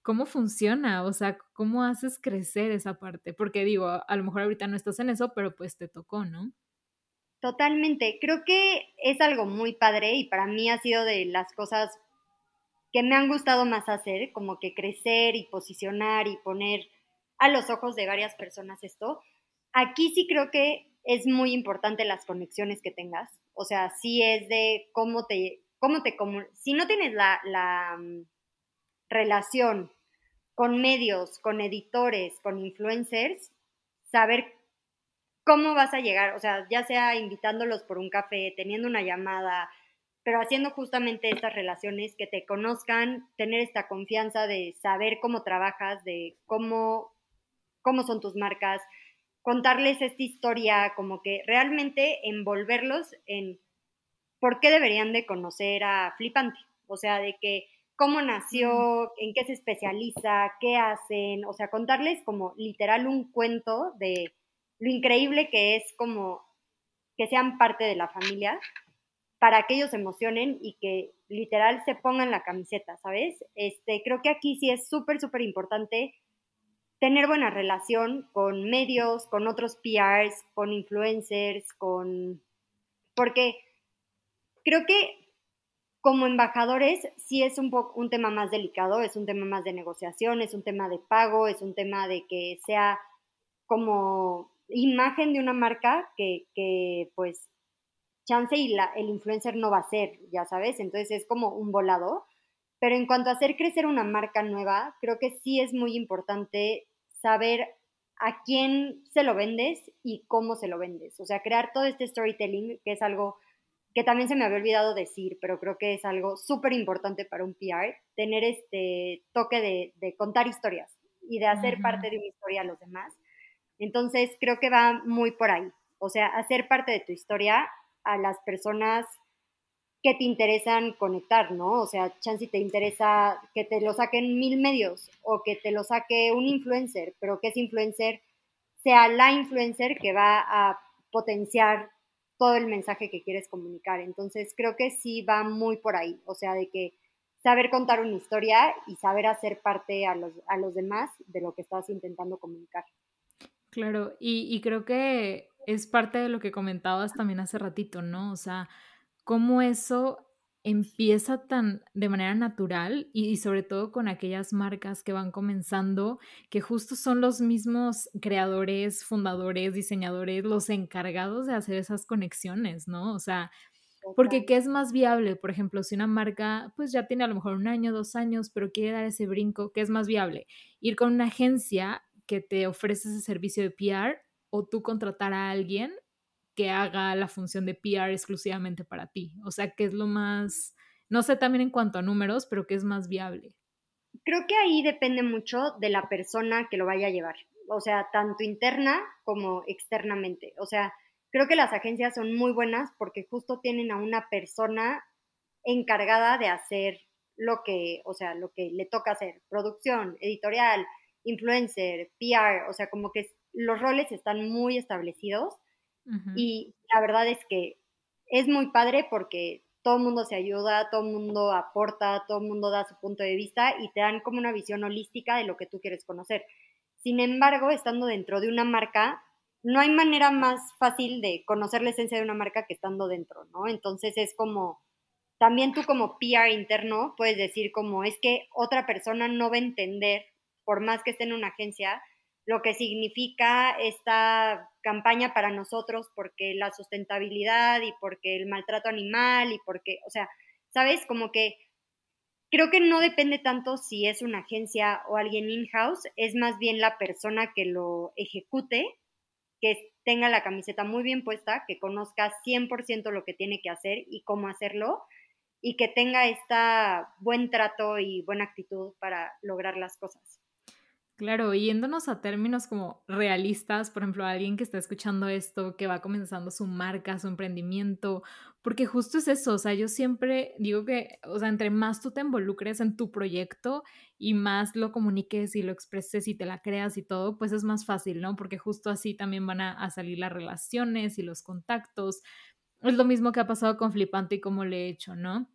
¿Cómo funciona? O sea, ¿cómo haces crecer esa parte? Porque digo, a lo mejor ahorita no estás en eso, pero pues te tocó, ¿no? Totalmente. Creo que es algo muy padre y para mí ha sido de las cosas que me han gustado más hacer, como que crecer y posicionar y poner a los ojos de varias personas esto. Aquí sí creo que es muy importante las conexiones que tengas. O sea, sí es de cómo te, cómo te, si no tienes la, la mm, relación con medios, con editores, con influencers, saber cómo vas a llegar, o sea, ya sea invitándolos por un café, teniendo una llamada, pero haciendo justamente estas relaciones, que te conozcan, tener esta confianza de saber cómo trabajas, de cómo, cómo son tus marcas, contarles esta historia, como que realmente envolverlos en por qué deberían de conocer a Flipante, o sea, de que cómo nació, en qué se especializa, qué hacen, o sea, contarles como literal un cuento de lo increíble que es como que sean parte de la familia para que ellos se emocionen y que literal se pongan la camiseta, ¿sabes? Este, creo que aquí sí es súper, súper importante tener buena relación con medios, con otros PRs, con influencers, con... Porque creo que como embajadores sí es un, un tema más delicado, es un tema más de negociación, es un tema de pago, es un tema de que sea como imagen de una marca que, que pues chance y la, el influencer no va a ser, ya sabes, entonces es como un volado. Pero en cuanto a hacer crecer una marca nueva, creo que sí es muy importante saber a quién se lo vendes y cómo se lo vendes. O sea, crear todo este storytelling, que es algo que también se me había olvidado decir, pero creo que es algo súper importante para un PR, tener este toque de, de contar historias y de hacer parte de una historia a los demás. Entonces, creo que va muy por ahí. O sea, hacer parte de tu historia a las personas que te interesan conectar, ¿no? O sea, chance te interesa que te lo saquen mil medios o que te lo saque un influencer, pero que ese influencer sea la influencer que va a potenciar todo el mensaje que quieres comunicar. Entonces, creo que sí va muy por ahí, o sea, de que saber contar una historia y saber hacer parte a los, a los demás de lo que estás intentando comunicar. Claro, y, y creo que es parte de lo que comentabas también hace ratito, ¿no? O sea, cómo eso empieza tan de manera natural y, sobre todo con aquellas marcas que van comenzando, que justo son los mismos creadores, fundadores, diseñadores, los encargados de hacer esas conexiones, ¿no? O sea, porque ¿qué es más viable? Por ejemplo, si una marca pues ya tiene a lo mejor un año, dos años, pero quiere dar ese brinco, ¿qué es más viable? Ir con una agencia que te ofrece ese servicio de PR o tú contratar a alguien que haga la función de PR exclusivamente para ti? O sea, ¿qué es lo más, no sé también en cuanto a números, pero qué es más viable? Creo que ahí depende mucho de la persona que lo vaya a llevar, o sea, tanto interna como externamente. O sea, creo que las agencias son muy buenas porque justo tienen a una persona encargada de hacer lo que, o sea, lo que le toca hacer, producción, editorial, influencer, PR, o sea, como que los roles están muy establecidos y la verdad es que es muy padre porque todo el mundo se ayuda, todo el mundo aporta, todo el mundo da su punto de vista y te dan como una visión holística de lo que tú quieres conocer. Sin embargo, estando dentro de una marca, no hay manera más fácil de conocer la esencia de una marca que estando dentro, ¿no? Entonces es como, también tú como PR interno puedes decir como es que otra persona no va a entender por más que esté en una agencia, lo que significa esta campaña para nosotros, porque la sustentabilidad y porque el maltrato animal y porque, o sea, ¿sabes? Como que creo que no depende tanto si es una agencia o alguien in-house, es más bien la persona que lo ejecute, que tenga la camiseta muy bien puesta, que conozca 100% lo que tiene que hacer y cómo hacerlo, y que tenga esta buen trato y buena actitud para lograr las cosas. Claro, yéndonos a términos como realistas, por ejemplo, alguien que está escuchando esto, que va comenzando su marca, su emprendimiento, porque justo es eso, o sea, yo siempre digo que, o sea, entre más tú te involucres en tu proyecto y más lo comuniques y lo expreses y te la creas y todo, pues es más fácil, ¿no? Porque justo así también van a, salir las relaciones y los contactos. Es lo mismo que ha pasado con Flipante y como le he hecho, ¿no?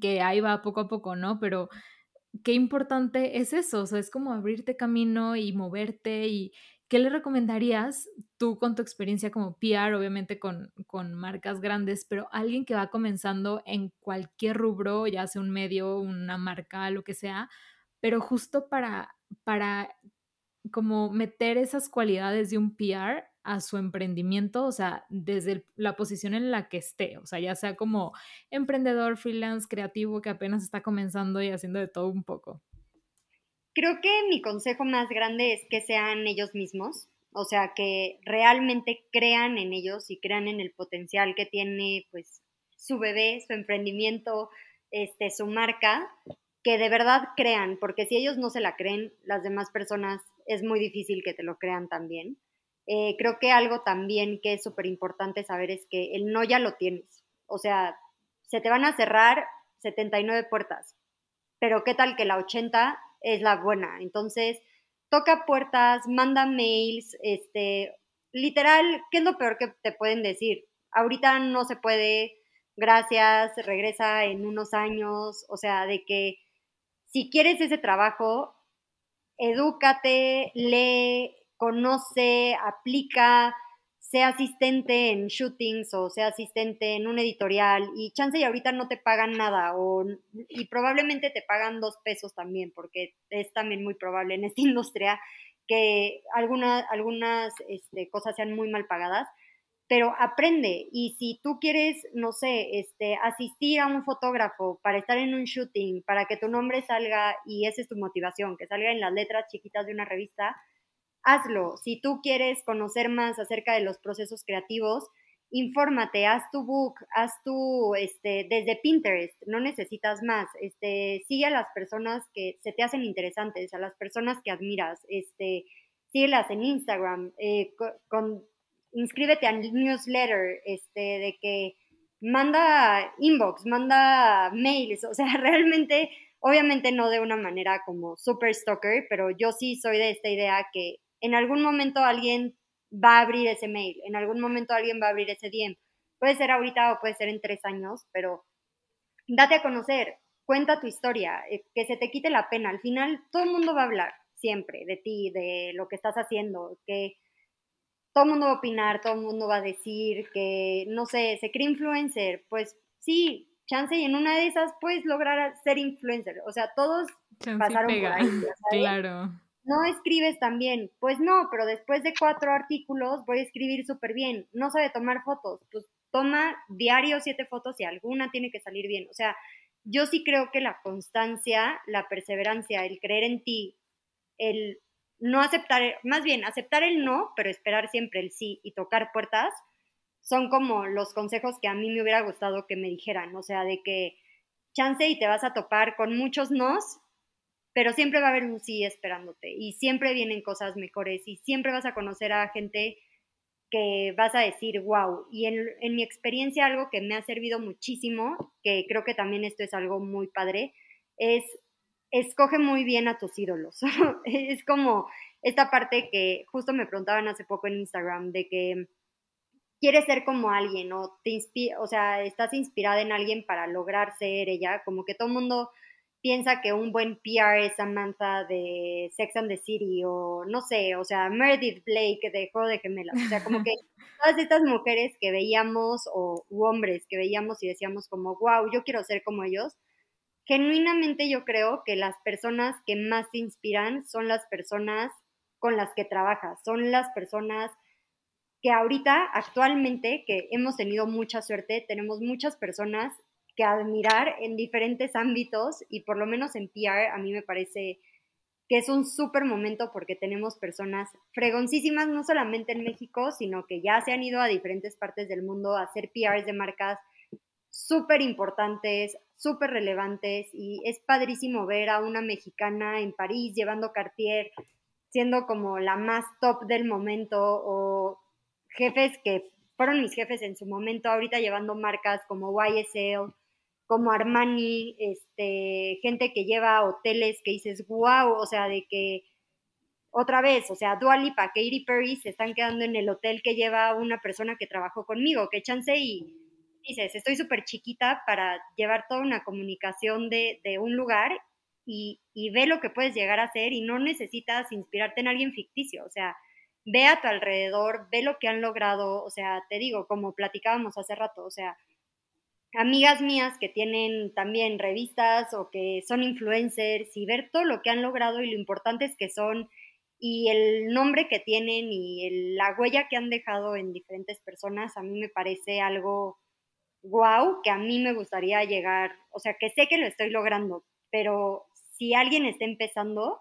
que ahí va poco a poco, ¿no? Pero qué importante es eso, o sea, es como abrirte camino y moverte y ¿qué le recomendarías tú con tu experiencia como PR, obviamente con, con marcas grandes, pero alguien que va comenzando en cualquier rubro, ya sea un medio, una marca, lo que sea, pero justo para, para como meter esas cualidades de un PR a su emprendimiento, o sea, desde la posición en la que esté, o sea, ya sea como emprendedor, freelance, creativo, que apenas está comenzando y haciendo de todo un poco? Creo que mi consejo más grande es que sean ellos mismos, o sea, que realmente crean en ellos y crean en el potencial que tiene, pues, su bebé, su emprendimiento, este, su marca, que de verdad crean, porque si ellos no se la creen, las demás personas es muy difícil que te lo crean también. Eh, creo que algo también que es súper importante saber es que el no ya lo tienes. O sea, se te van a cerrar 79 puertas, pero qué tal que la 80 es la buena. Entonces, toca puertas, manda mails, este, literal, ¿qué es lo peor que te pueden decir? Ahorita no se puede, gracias, regresa en unos años, o sea, de que si quieres ese trabajo, edúcate, lee, conoce, aplica, sea asistente en shootings o sea asistente en un editorial y chance y ahorita no te pagan nada o, y probablemente te pagan dos pesos también porque es también muy probable en esta industria que algunas algunas este, cosas sean muy mal pagadas, pero aprende y si tú quieres, no sé, este, asistir a un fotógrafo para estar en un shooting, para que tu nombre salga y esa es tu motivación, que salga en las letras chiquitas de una revista, hazlo. Si tú quieres conocer más acerca de los procesos creativos, infórmate, haz tu book, haz tu, este, desde Pinterest, no necesitas más, este, sigue a las personas que se te hacen interesantes, a las personas que admiras, este, síguelas en Instagram, eh, inscríbete al newsletter, este, de que manda inbox, manda mails, o sea, realmente, obviamente no de una manera como super stalker, pero yo sí soy de esta idea que en algún momento alguien va a abrir ese mail, en algún momento alguien va a abrir ese DM. Puede ser ahorita o puede ser en tres años, pero date a conocer, cuenta tu historia, eh, que se te quite la pena. Al final, todo el mundo va a hablar siempre de ti, de lo que estás haciendo, que todo el mundo va a opinar, todo el mundo va a decir que, no sé, se cree influencer. Pues sí, chance y en una de esas puedes lograr ser influencer. O sea, todos pasaron por ahí. Claro no escribes tan bien. Pues no, pero después de cuatro artículos voy a escribir súper bien. No sabe tomar fotos. Pues toma diario siete fotos y alguna tiene que salir bien. O sea, yo sí creo que la constancia, la perseverancia, el creer en ti, el no aceptar, más bien aceptar el no, pero esperar siempre el sí y tocar puertas, son como los consejos que a mí me hubiera gustado que me dijeran. O sea, de que chance y te vas a topar con muchos nos, pero siempre va a haber un sí esperándote y siempre vienen cosas mejores y siempre vas a conocer a gente que vas a decir, wow. Y en, mi experiencia algo que me ha servido muchísimo, que creo que también esto es algo muy padre, es escoge muy bien a tus ídolos. es como esta parte que justo me preguntaban hace poco en Instagram de que quieres ser como alguien o te o sea, estás inspirada en alguien para lograr ser ella, como que todo el mundo piensa que un buen PR es Samantha de Sex and the City o no sé, o sea, Meredith Blake de Juego de Gemelas. O sea, como que todas estas mujeres que veíamos o hombres que veíamos y decíamos como, wow, yo quiero ser como ellos. Genuinamente yo creo que las personas que más te inspiran son las personas con las que trabajas, son las personas que ahorita, actualmente, que hemos tenido mucha suerte, tenemos muchas personas que admirar en diferentes ámbitos y por lo menos en PR a mí me parece que es un súper momento porque tenemos personas fregoncísimas, no solamente en México, sino que ya se han ido a diferentes partes del mundo a hacer PRs de marcas súper importantes, súper relevantes y es padrísimo ver a una mexicana en París llevando Cartier, siendo como la más top del momento o jefes que fueron mis jefes en su momento, ahorita llevando marcas como YSL como Armani, este, gente que lleva hoteles que dices, wow, o sea, de que otra vez, o sea, Dua Lipa, Katy Perry se están quedando en el hotel que lleva una persona que trabajó conmigo, que chance y dices, estoy súper chiquita para llevar toda una comunicación de, de un lugar y, y, ve lo que puedes llegar a hacer y no necesitas inspirarte en alguien ficticio, o sea, ve a tu alrededor, ve lo que han logrado, o sea, te digo, como platicábamos hace rato, o sea, amigas mías que tienen también revistas o que son influencers y ver todo lo que han logrado y lo importantes que son y el nombre que tienen y la huella que han dejado en diferentes personas, a mí me parece algo guau, que a mí me gustaría llegar, o sea, que sé que lo estoy logrando, pero si alguien está empezando,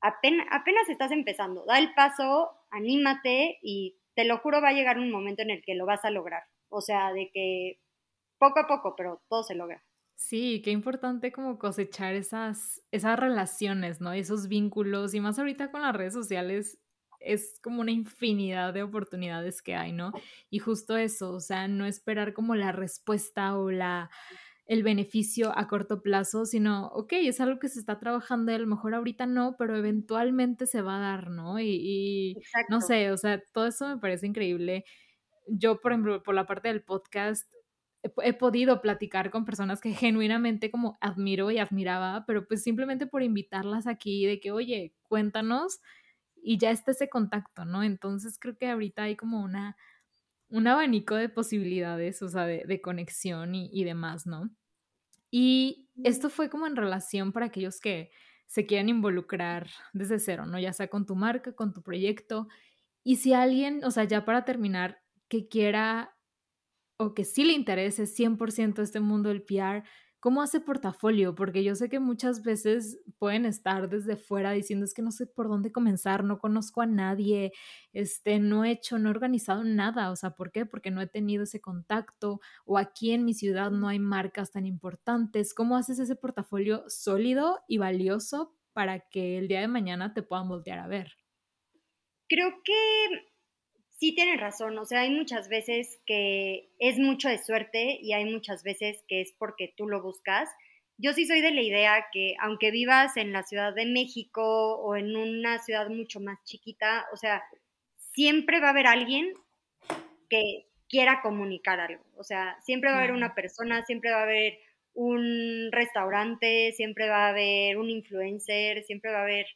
apenas, apenas estás empezando, da el paso, anímate y te lo juro va a llegar un momento en el que lo vas a lograr. O sea, de que poco a poco, pero todo se logra. Sí, qué importante como cosechar esas, esas relaciones, ¿no? Esos vínculos y más ahorita con las redes sociales es como una infinidad de oportunidades que hay, ¿no? Y justo eso, o sea, no esperar como la respuesta o la el beneficio a corto plazo, sino, ok, es algo que se está trabajando y a lo mejor ahorita no, pero eventualmente se va a dar, ¿no? Y, y no sé, o sea, todo eso me parece increíble. Yo, por ejemplo, por la parte del podcast, he, podido platicar con personas que genuinamente como admiro y admiraba, pero pues simplemente por invitarlas aquí de que, oye, cuéntanos y ya está ese contacto, ¿no? Entonces creo que ahorita hay como una, un abanico de posibilidades, o sea, de, conexión y, y, demás, ¿no? Y esto fue como en relación para aquellos que se quieran involucrar desde cero, ¿no? Ya sea con tu marca, con tu proyecto. Y si alguien, o sea, ya para terminar, que quiera o que sí le interese 100% este mundo del PR, ¿cómo hace portafolio? Porque yo sé que muchas veces pueden estar desde fuera diciendo es que no sé por dónde comenzar, no conozco a nadie, este, no he hecho, no he organizado nada. O sea, ¿por qué? Porque no he tenido ese contacto o aquí en mi ciudad no hay marcas tan importantes. ¿Cómo haces ese portafolio sólido y valioso para que el día de mañana te puedan voltear a ver? Creo que sí tienen razón, o sea, hay muchas veces que es mucho de suerte y hay muchas veces que es porque tú lo buscas. Yo sí soy de la idea que aunque vivas en la Ciudad de México o en una ciudad mucho más chiquita, o sea, siempre va a haber alguien que quiera comunicar algo. O sea, siempre va a haber una persona, siempre va a haber un restaurante, siempre va a haber un influencer, siempre va a haber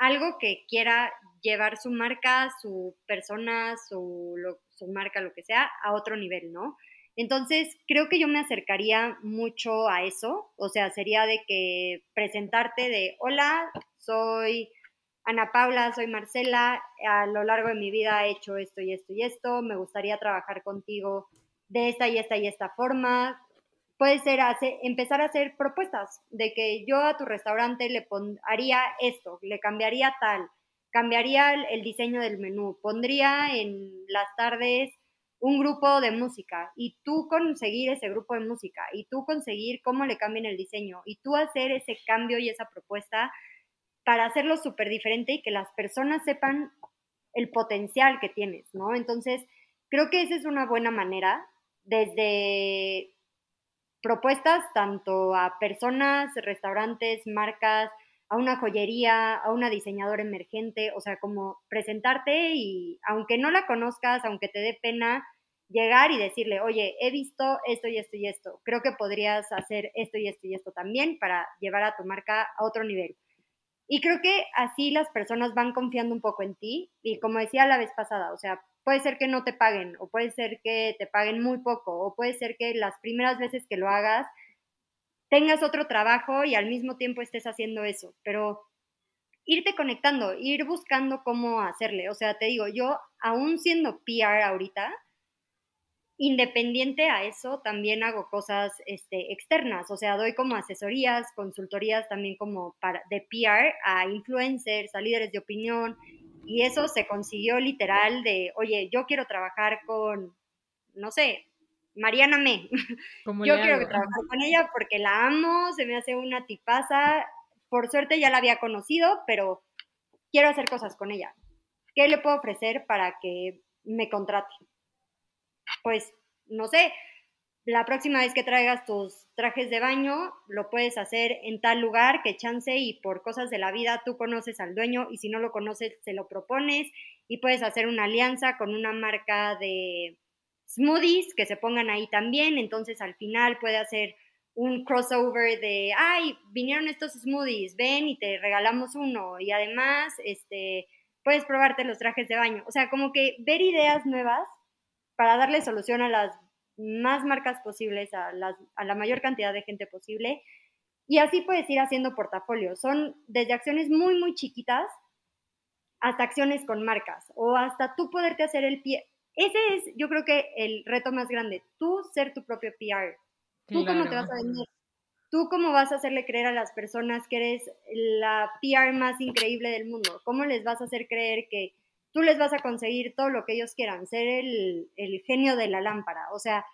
algo que quiera llevar su marca, su persona, su, su marca, lo que sea, a otro nivel, ¿no? Entonces, creo que yo me acercaría mucho a eso, o sea, sería de que presentarte de, hola, soy Ana Paula, soy Marcela, a lo largo de mi vida he hecho esto y esto y esto, me gustaría trabajar contigo de esta y esta y esta forma. Puede ser empezar a hacer propuestas de que yo a tu restaurante le haría esto, le cambiaría tal, cambiaría el, diseño del menú, pondría en las tardes un grupo de música y tú conseguir ese grupo de música y tú conseguir cómo le cambien el diseño y tú hacer ese cambio y esa propuesta para hacerlo súper diferente y que las personas sepan el potencial que tienes, ¿no? Entonces, creo que esa es una buena manera desde propuestas tanto a personas, restaurantes, marcas, a una joyería, a una diseñadora emergente, o sea, como presentarte y aunque no la conozcas, aunque te dé pena, llegar y decirle, oye, he visto esto y esto y esto, creo que podrías hacer esto y esto y esto también para llevar a tu marca a otro nivel. Y creo que así las personas van confiando un poco en ti y como decía la vez pasada, o sea, puede ser que no te paguen o puede ser que te paguen muy poco o puede ser que las primeras veces que lo hagas tengas otro trabajo y al mismo tiempo estés haciendo eso, pero irte conectando, ir buscando cómo hacerle. O sea, te digo, yo aún siendo PR ahorita, independiente a eso, también hago cosas este, externas, o sea, doy como asesorías, consultorías también como para, de PR a influencers, a líderes de opinión, y eso se consiguió literal de, oye, yo quiero trabajar con, no sé, Mariana Me. Yo quiero trabajar con ella porque la amo, se me hace una tipaza. Por suerte ya la había conocido, pero quiero hacer cosas con ella. ¿Qué le puedo ofrecer para que me contrate? Pues, no sé, la próxima vez que traigas tus trajes de baño, lo puedes hacer en tal lugar que chance y por cosas de la vida tú conoces al dueño y si no lo conoces, se lo propones y puedes hacer una alianza con una marca de smoothies que se pongan ahí también, entonces al final puede hacer un crossover de, ay, vinieron estos smoothies, ven y te regalamos uno y además, este, puedes probarte los trajes de baño. O sea, como que ver ideas nuevas para darle solución a las más marcas posibles, a, a la mayor cantidad de gente posible. Y así puedes ir haciendo portafolios. Son desde acciones muy, muy chiquitas hasta acciones con marcas o hasta tú poderte hacer el pie. Ese es, yo creo que el reto más grande, tú ser tu propio PR. ¿Tú cómo te vas a vender? ¿Tú cómo vas a hacerle creer a las personas que eres la PR más increíble del mundo? ¿Cómo les vas a hacer creer que tú les vas a conseguir todo lo que ellos quieran, ser el, el genio de la lámpara? O sea,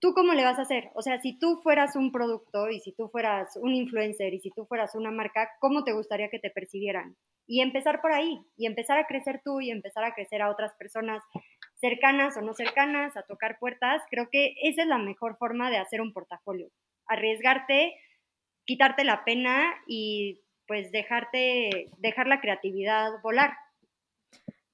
¿tú cómo le vas a hacer? O sea, si tú fueras un producto y si tú fueras un influencer y si tú fueras una marca, ¿cómo te gustaría que te percibieran? Y empezar por ahí, y empezar a crecer tú y empezar a crecer a otras personas cercanas o no cercanas, a tocar puertas. Creo que esa es la mejor forma de hacer un portafolio. Arriesgarte, quitarte la pena y pues dejarte, dejar la creatividad volar.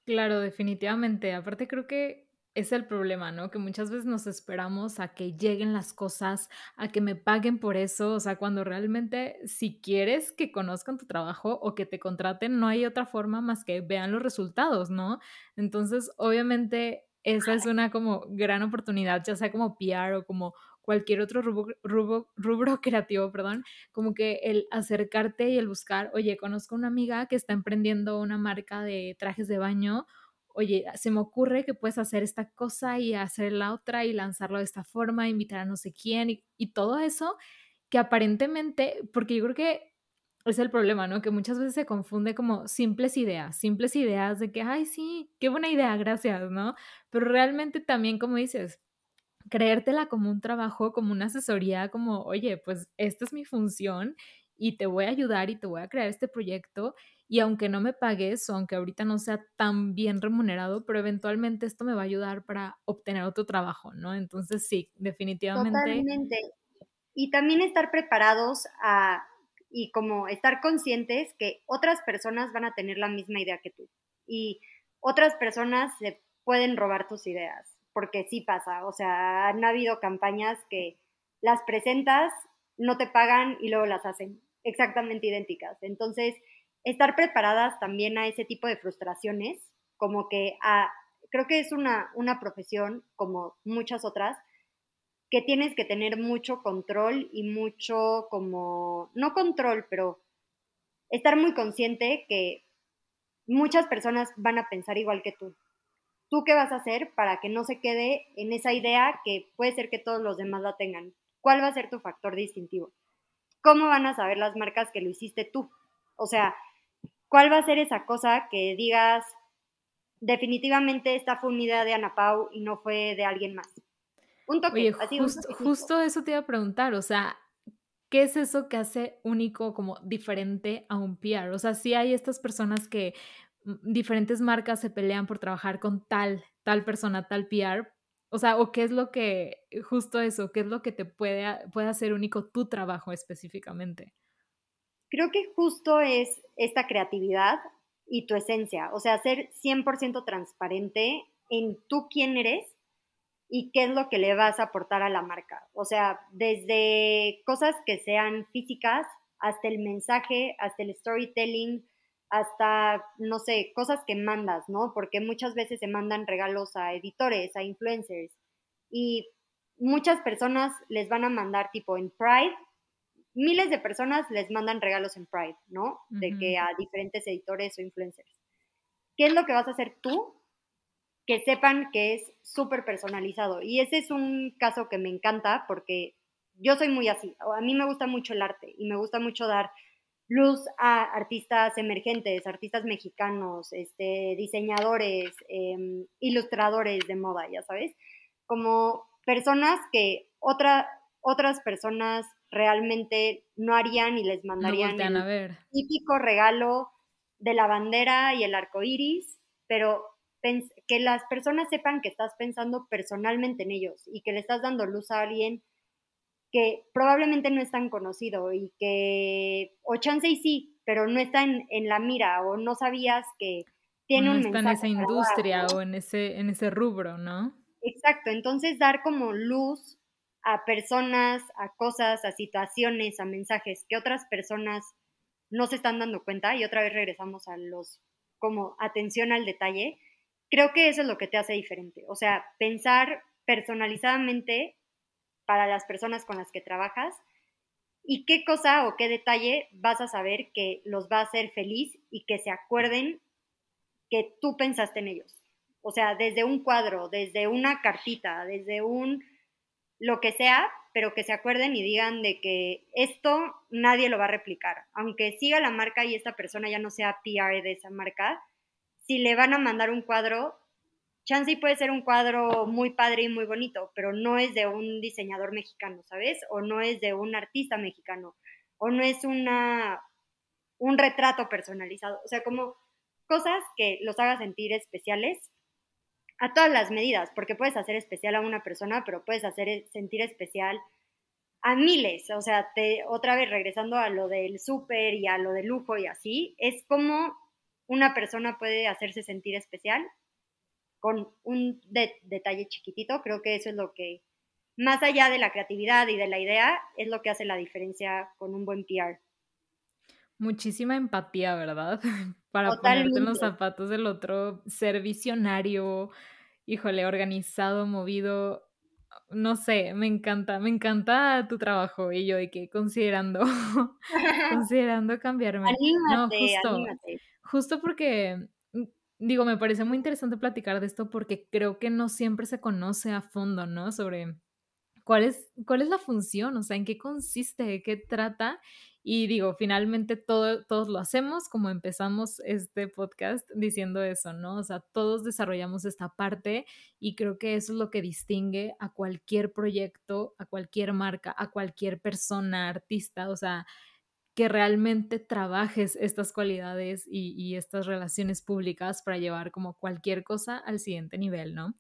Claro, definitivamente. Aparte creo que es el problema, ¿no? Que muchas veces nos esperamos a que lleguen las cosas, a que me paguen por eso, o sea, cuando realmente si quieres que conozcan tu trabajo o que te contraten, no hay otra forma más que vean los resultados, ¿no? Entonces, obviamente, esa es una como gran oportunidad, ya sea como PR o como cualquier otro rubro, rubro, creativo, perdón, como que el acercarte y el buscar, oye, conozco una amiga que está emprendiendo una marca de trajes de baño, oye, se me ocurre que puedes hacer esta cosa y hacer la otra y lanzarlo de esta forma, invitar a no sé quién y, todo eso que aparentemente, porque yo creo que es el problema, ¿no? Que muchas veces se confunde como simples ideas, simples ideas de que, ay, sí, qué buena idea, gracias, ¿no? Pero realmente también, como dices, creértela como un trabajo, como una asesoría, como, oye, pues esta es mi función y te voy a ayudar y te voy a crear este proyecto y aunque no me pagues o aunque ahorita no sea tan bien remunerado, pero eventualmente esto me va a ayudar para obtener otro trabajo, ¿no? Entonces sí, definitivamente. Y también estar preparados a y como estar conscientes que otras personas van a tener la misma idea que tú y otras personas se pueden robar tus ideas, porque sí pasa, o sea, han habido campañas que las presentas, no te pagan y luego las hacen exactamente idénticas. Entonces, estar preparadas también a ese tipo de frustraciones, como que a, creo que es una, una profesión, como muchas otras, que tienes que tener mucho control y mucho como, no control, pero estar muy consciente que muchas personas van a pensar igual que tú. ¿Tú qué vas a hacer para que no se quede en esa idea que puede ser que todos los demás la tengan? ¿Cuál va a ser tu factor distintivo? ¿Cómo van a saber las marcas que lo hiciste tú? O sea, ¿Cuál va a ser esa cosa que digas, definitivamente esta fue una idea de Ana Pau y no fue de alguien más? Un toque. así, justo eso te iba a preguntar, o sea, ¿qué es eso que hace único, como diferente a un PR? O sea, si hay estas personas que diferentes marcas se pelean por trabajar con tal, tal persona, tal PR. O sea, o qué es lo que, justo eso, qué es lo que te puede, puede hacer único tu trabajo específicamente. Creo que justo es esta creatividad y tu esencia, o sea, ser 100% transparente en tú quién eres y qué es lo que le vas a aportar a la marca. O sea, desde cosas que sean físicas hasta el mensaje, hasta el storytelling, hasta, no sé, cosas que mandas, ¿no? Porque muchas veces se mandan regalos a editores, a influencers, y muchas personas les van a mandar tipo en Pride, miles de personas les mandan regalos en Pride, ¿no? De que a diferentes editores o influencers. ¿Qué es lo que vas a hacer tú? Que sepan que es súper personalizado. Y ese es un caso que me encanta porque yo soy muy así. A mí me gusta mucho el arte y me gusta mucho dar luz a artistas emergentes, artistas mexicanos, este, diseñadores, em, ilustradores de moda, ya sabes, como personas que otra, otras personas realmente no harían y les mandarían el típico regalo de la bandera y el arco iris, pero que las personas sepan que estás pensando personalmente en ellos y que le estás dando luz a alguien que probablemente no es tan conocido y que, o chance y sí, pero no está en, la mira o no sabías que tiene un está en esa industria o en ese, en ese rubro, ¿no? Exacto, entonces dar como luz a personas, a cosas, a situaciones, a mensajes que otras personas no se están dando cuenta y otra vez regresamos a los como atención al detalle, creo que eso es lo que te hace diferente. O sea, pensar personalizadamente para las personas con las que trabajas y qué cosa o qué detalle vas a saber que los va a hacer feliz y que se acuerden que tú pensaste en ellos. O sea, desde un cuadro, desde una cartita, desde un lo que sea, pero que se acuerden y digan de que esto nadie lo va a replicar. Aunque siga la marca y esta persona ya no sea PR de esa marca, si le van a mandar un cuadro, chance puede ser un cuadro muy padre y muy bonito, pero no es de un diseñador mexicano, ¿sabes? O no es de un artista mexicano, o no es una, un retrato personalizado. O sea, como cosas que los haga sentir especiales a todas las medidas, porque puedes hacer especial a una persona, pero puedes hacer e, sentir especial a miles. O sea, otra vez regresando a lo del súper y a lo del lujo y así, es como una persona puede hacerse sentir especial con un detalle chiquitito. Creo que eso es lo que, más allá de la creatividad y de la idea, es lo que hace la diferencia con un buen PR. Muchísima empatía, ¿verdad? Para ponerte en los zapatos del otro, ser visionario, híjole, organizado, movido. No sé, me encanta, me encanta tu trabajo y yo que considerando, considerando cambiarme. no, justo, justo porque digo, me parece muy interesante platicar de esto porque creo que no siempre se conoce a fondo, ¿no? Sobre cuál es, cuál es la función, o sea, en qué consiste, qué trata y digo, finalmente todo, todos lo hacemos, como empezamos este podcast diciendo eso, ¿no? O sea, todos desarrollamos esta parte y creo que eso es lo que distingue a cualquier proyecto, a cualquier marca, a cualquier persona, artista, o sea, que realmente trabajes estas cualidades y, y estas relaciones públicas para llevar como cualquier cosa al siguiente nivel, ¿no?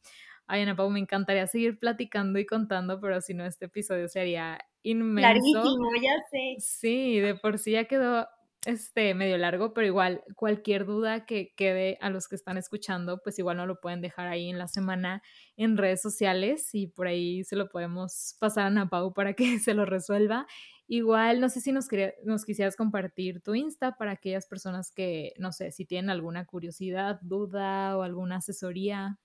Ay, Ana Pau, me encantaría seguir platicando y contando, pero si no, este episodio sería inmenso. Larguísimo, ya sé. Sí, de por sí ya quedó este medio largo, pero igual cualquier duda que quede a los que están escuchando, pues igual no lo pueden dejar ahí en la semana en redes sociales y por ahí se lo podemos pasar a Ana Pau para que se lo resuelva. Igual, no sé si nos, nos quisieras compartir tu Insta para aquellas personas que, no sé, si tienen alguna curiosidad, duda o alguna asesoría.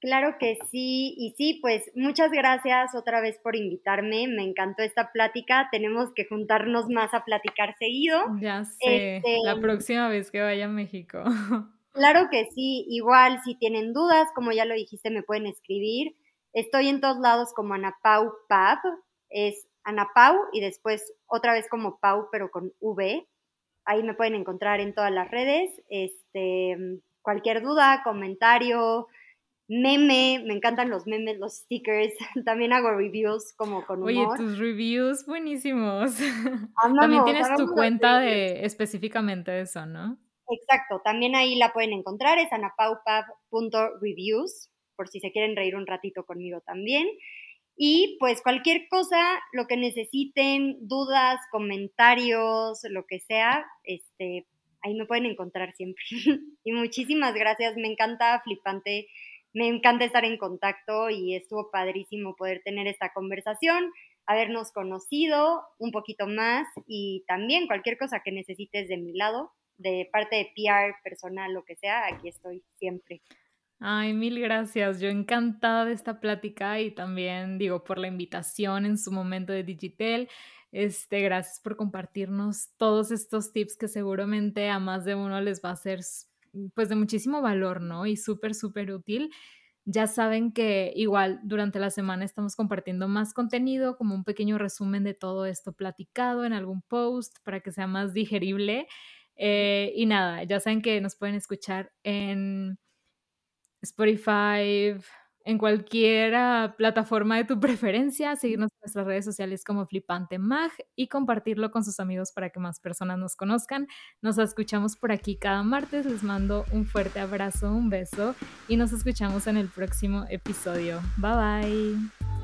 Claro que sí, y sí, pues muchas gracias otra vez por invitarme, me encantó esta plática, tenemos que juntarnos más a platicar seguido. Ya sé, este, la próxima vez que vaya a México. Claro que sí, igual si tienen dudas, como ya lo dijiste, me pueden escribir. Estoy en todos lados como Anapau Pab, es Anapau y después otra vez como Pau, pero con V. Ahí me pueden encontrar en todas las redes. Este, cualquier duda, comentario, meme, me encantan los memes, los stickers, también hago reviews como con humor. Oye, tus reviews buenísimos. también tienes tu cuenta de, específicamente eso, ¿no? Exacto, también ahí la pueden encontrar, es anapaupap.reviews, por si se quieren reír un ratito conmigo también. Y pues cualquier cosa, lo que necesiten, dudas, comentarios, lo que sea, este, ahí me pueden encontrar siempre. y muchísimas gracias, me encanta flipante me encanta estar en contacto y estuvo padrísimo poder tener esta conversación, habernos conocido un poquito más y también cualquier cosa que necesites de mi lado, de parte de PR personal, lo que sea, aquí estoy siempre. Ay, mil gracias. Yo encantada de esta plática y también digo por la invitación en su momento de Digital. Este, gracias por compartirnos todos estos tips que seguramente a más de uno les va a ser pues de muchísimo valor, ¿no? Y súper, súper útil. Ya saben que igual durante la semana estamos compartiendo más contenido, como un pequeño resumen de todo esto platicado en algún post para que sea más digerible. Eh, y nada, ya saben que nos pueden escuchar en Spotify, en cualquier plataforma de tu preferencia, seguirnos en nuestras redes sociales como Flipante Mag y compartirlo con sus amigos para que más personas nos conozcan. Nos escuchamos por aquí cada martes. Les mando un fuerte abrazo, un beso y nos escuchamos en el próximo episodio. Bye bye.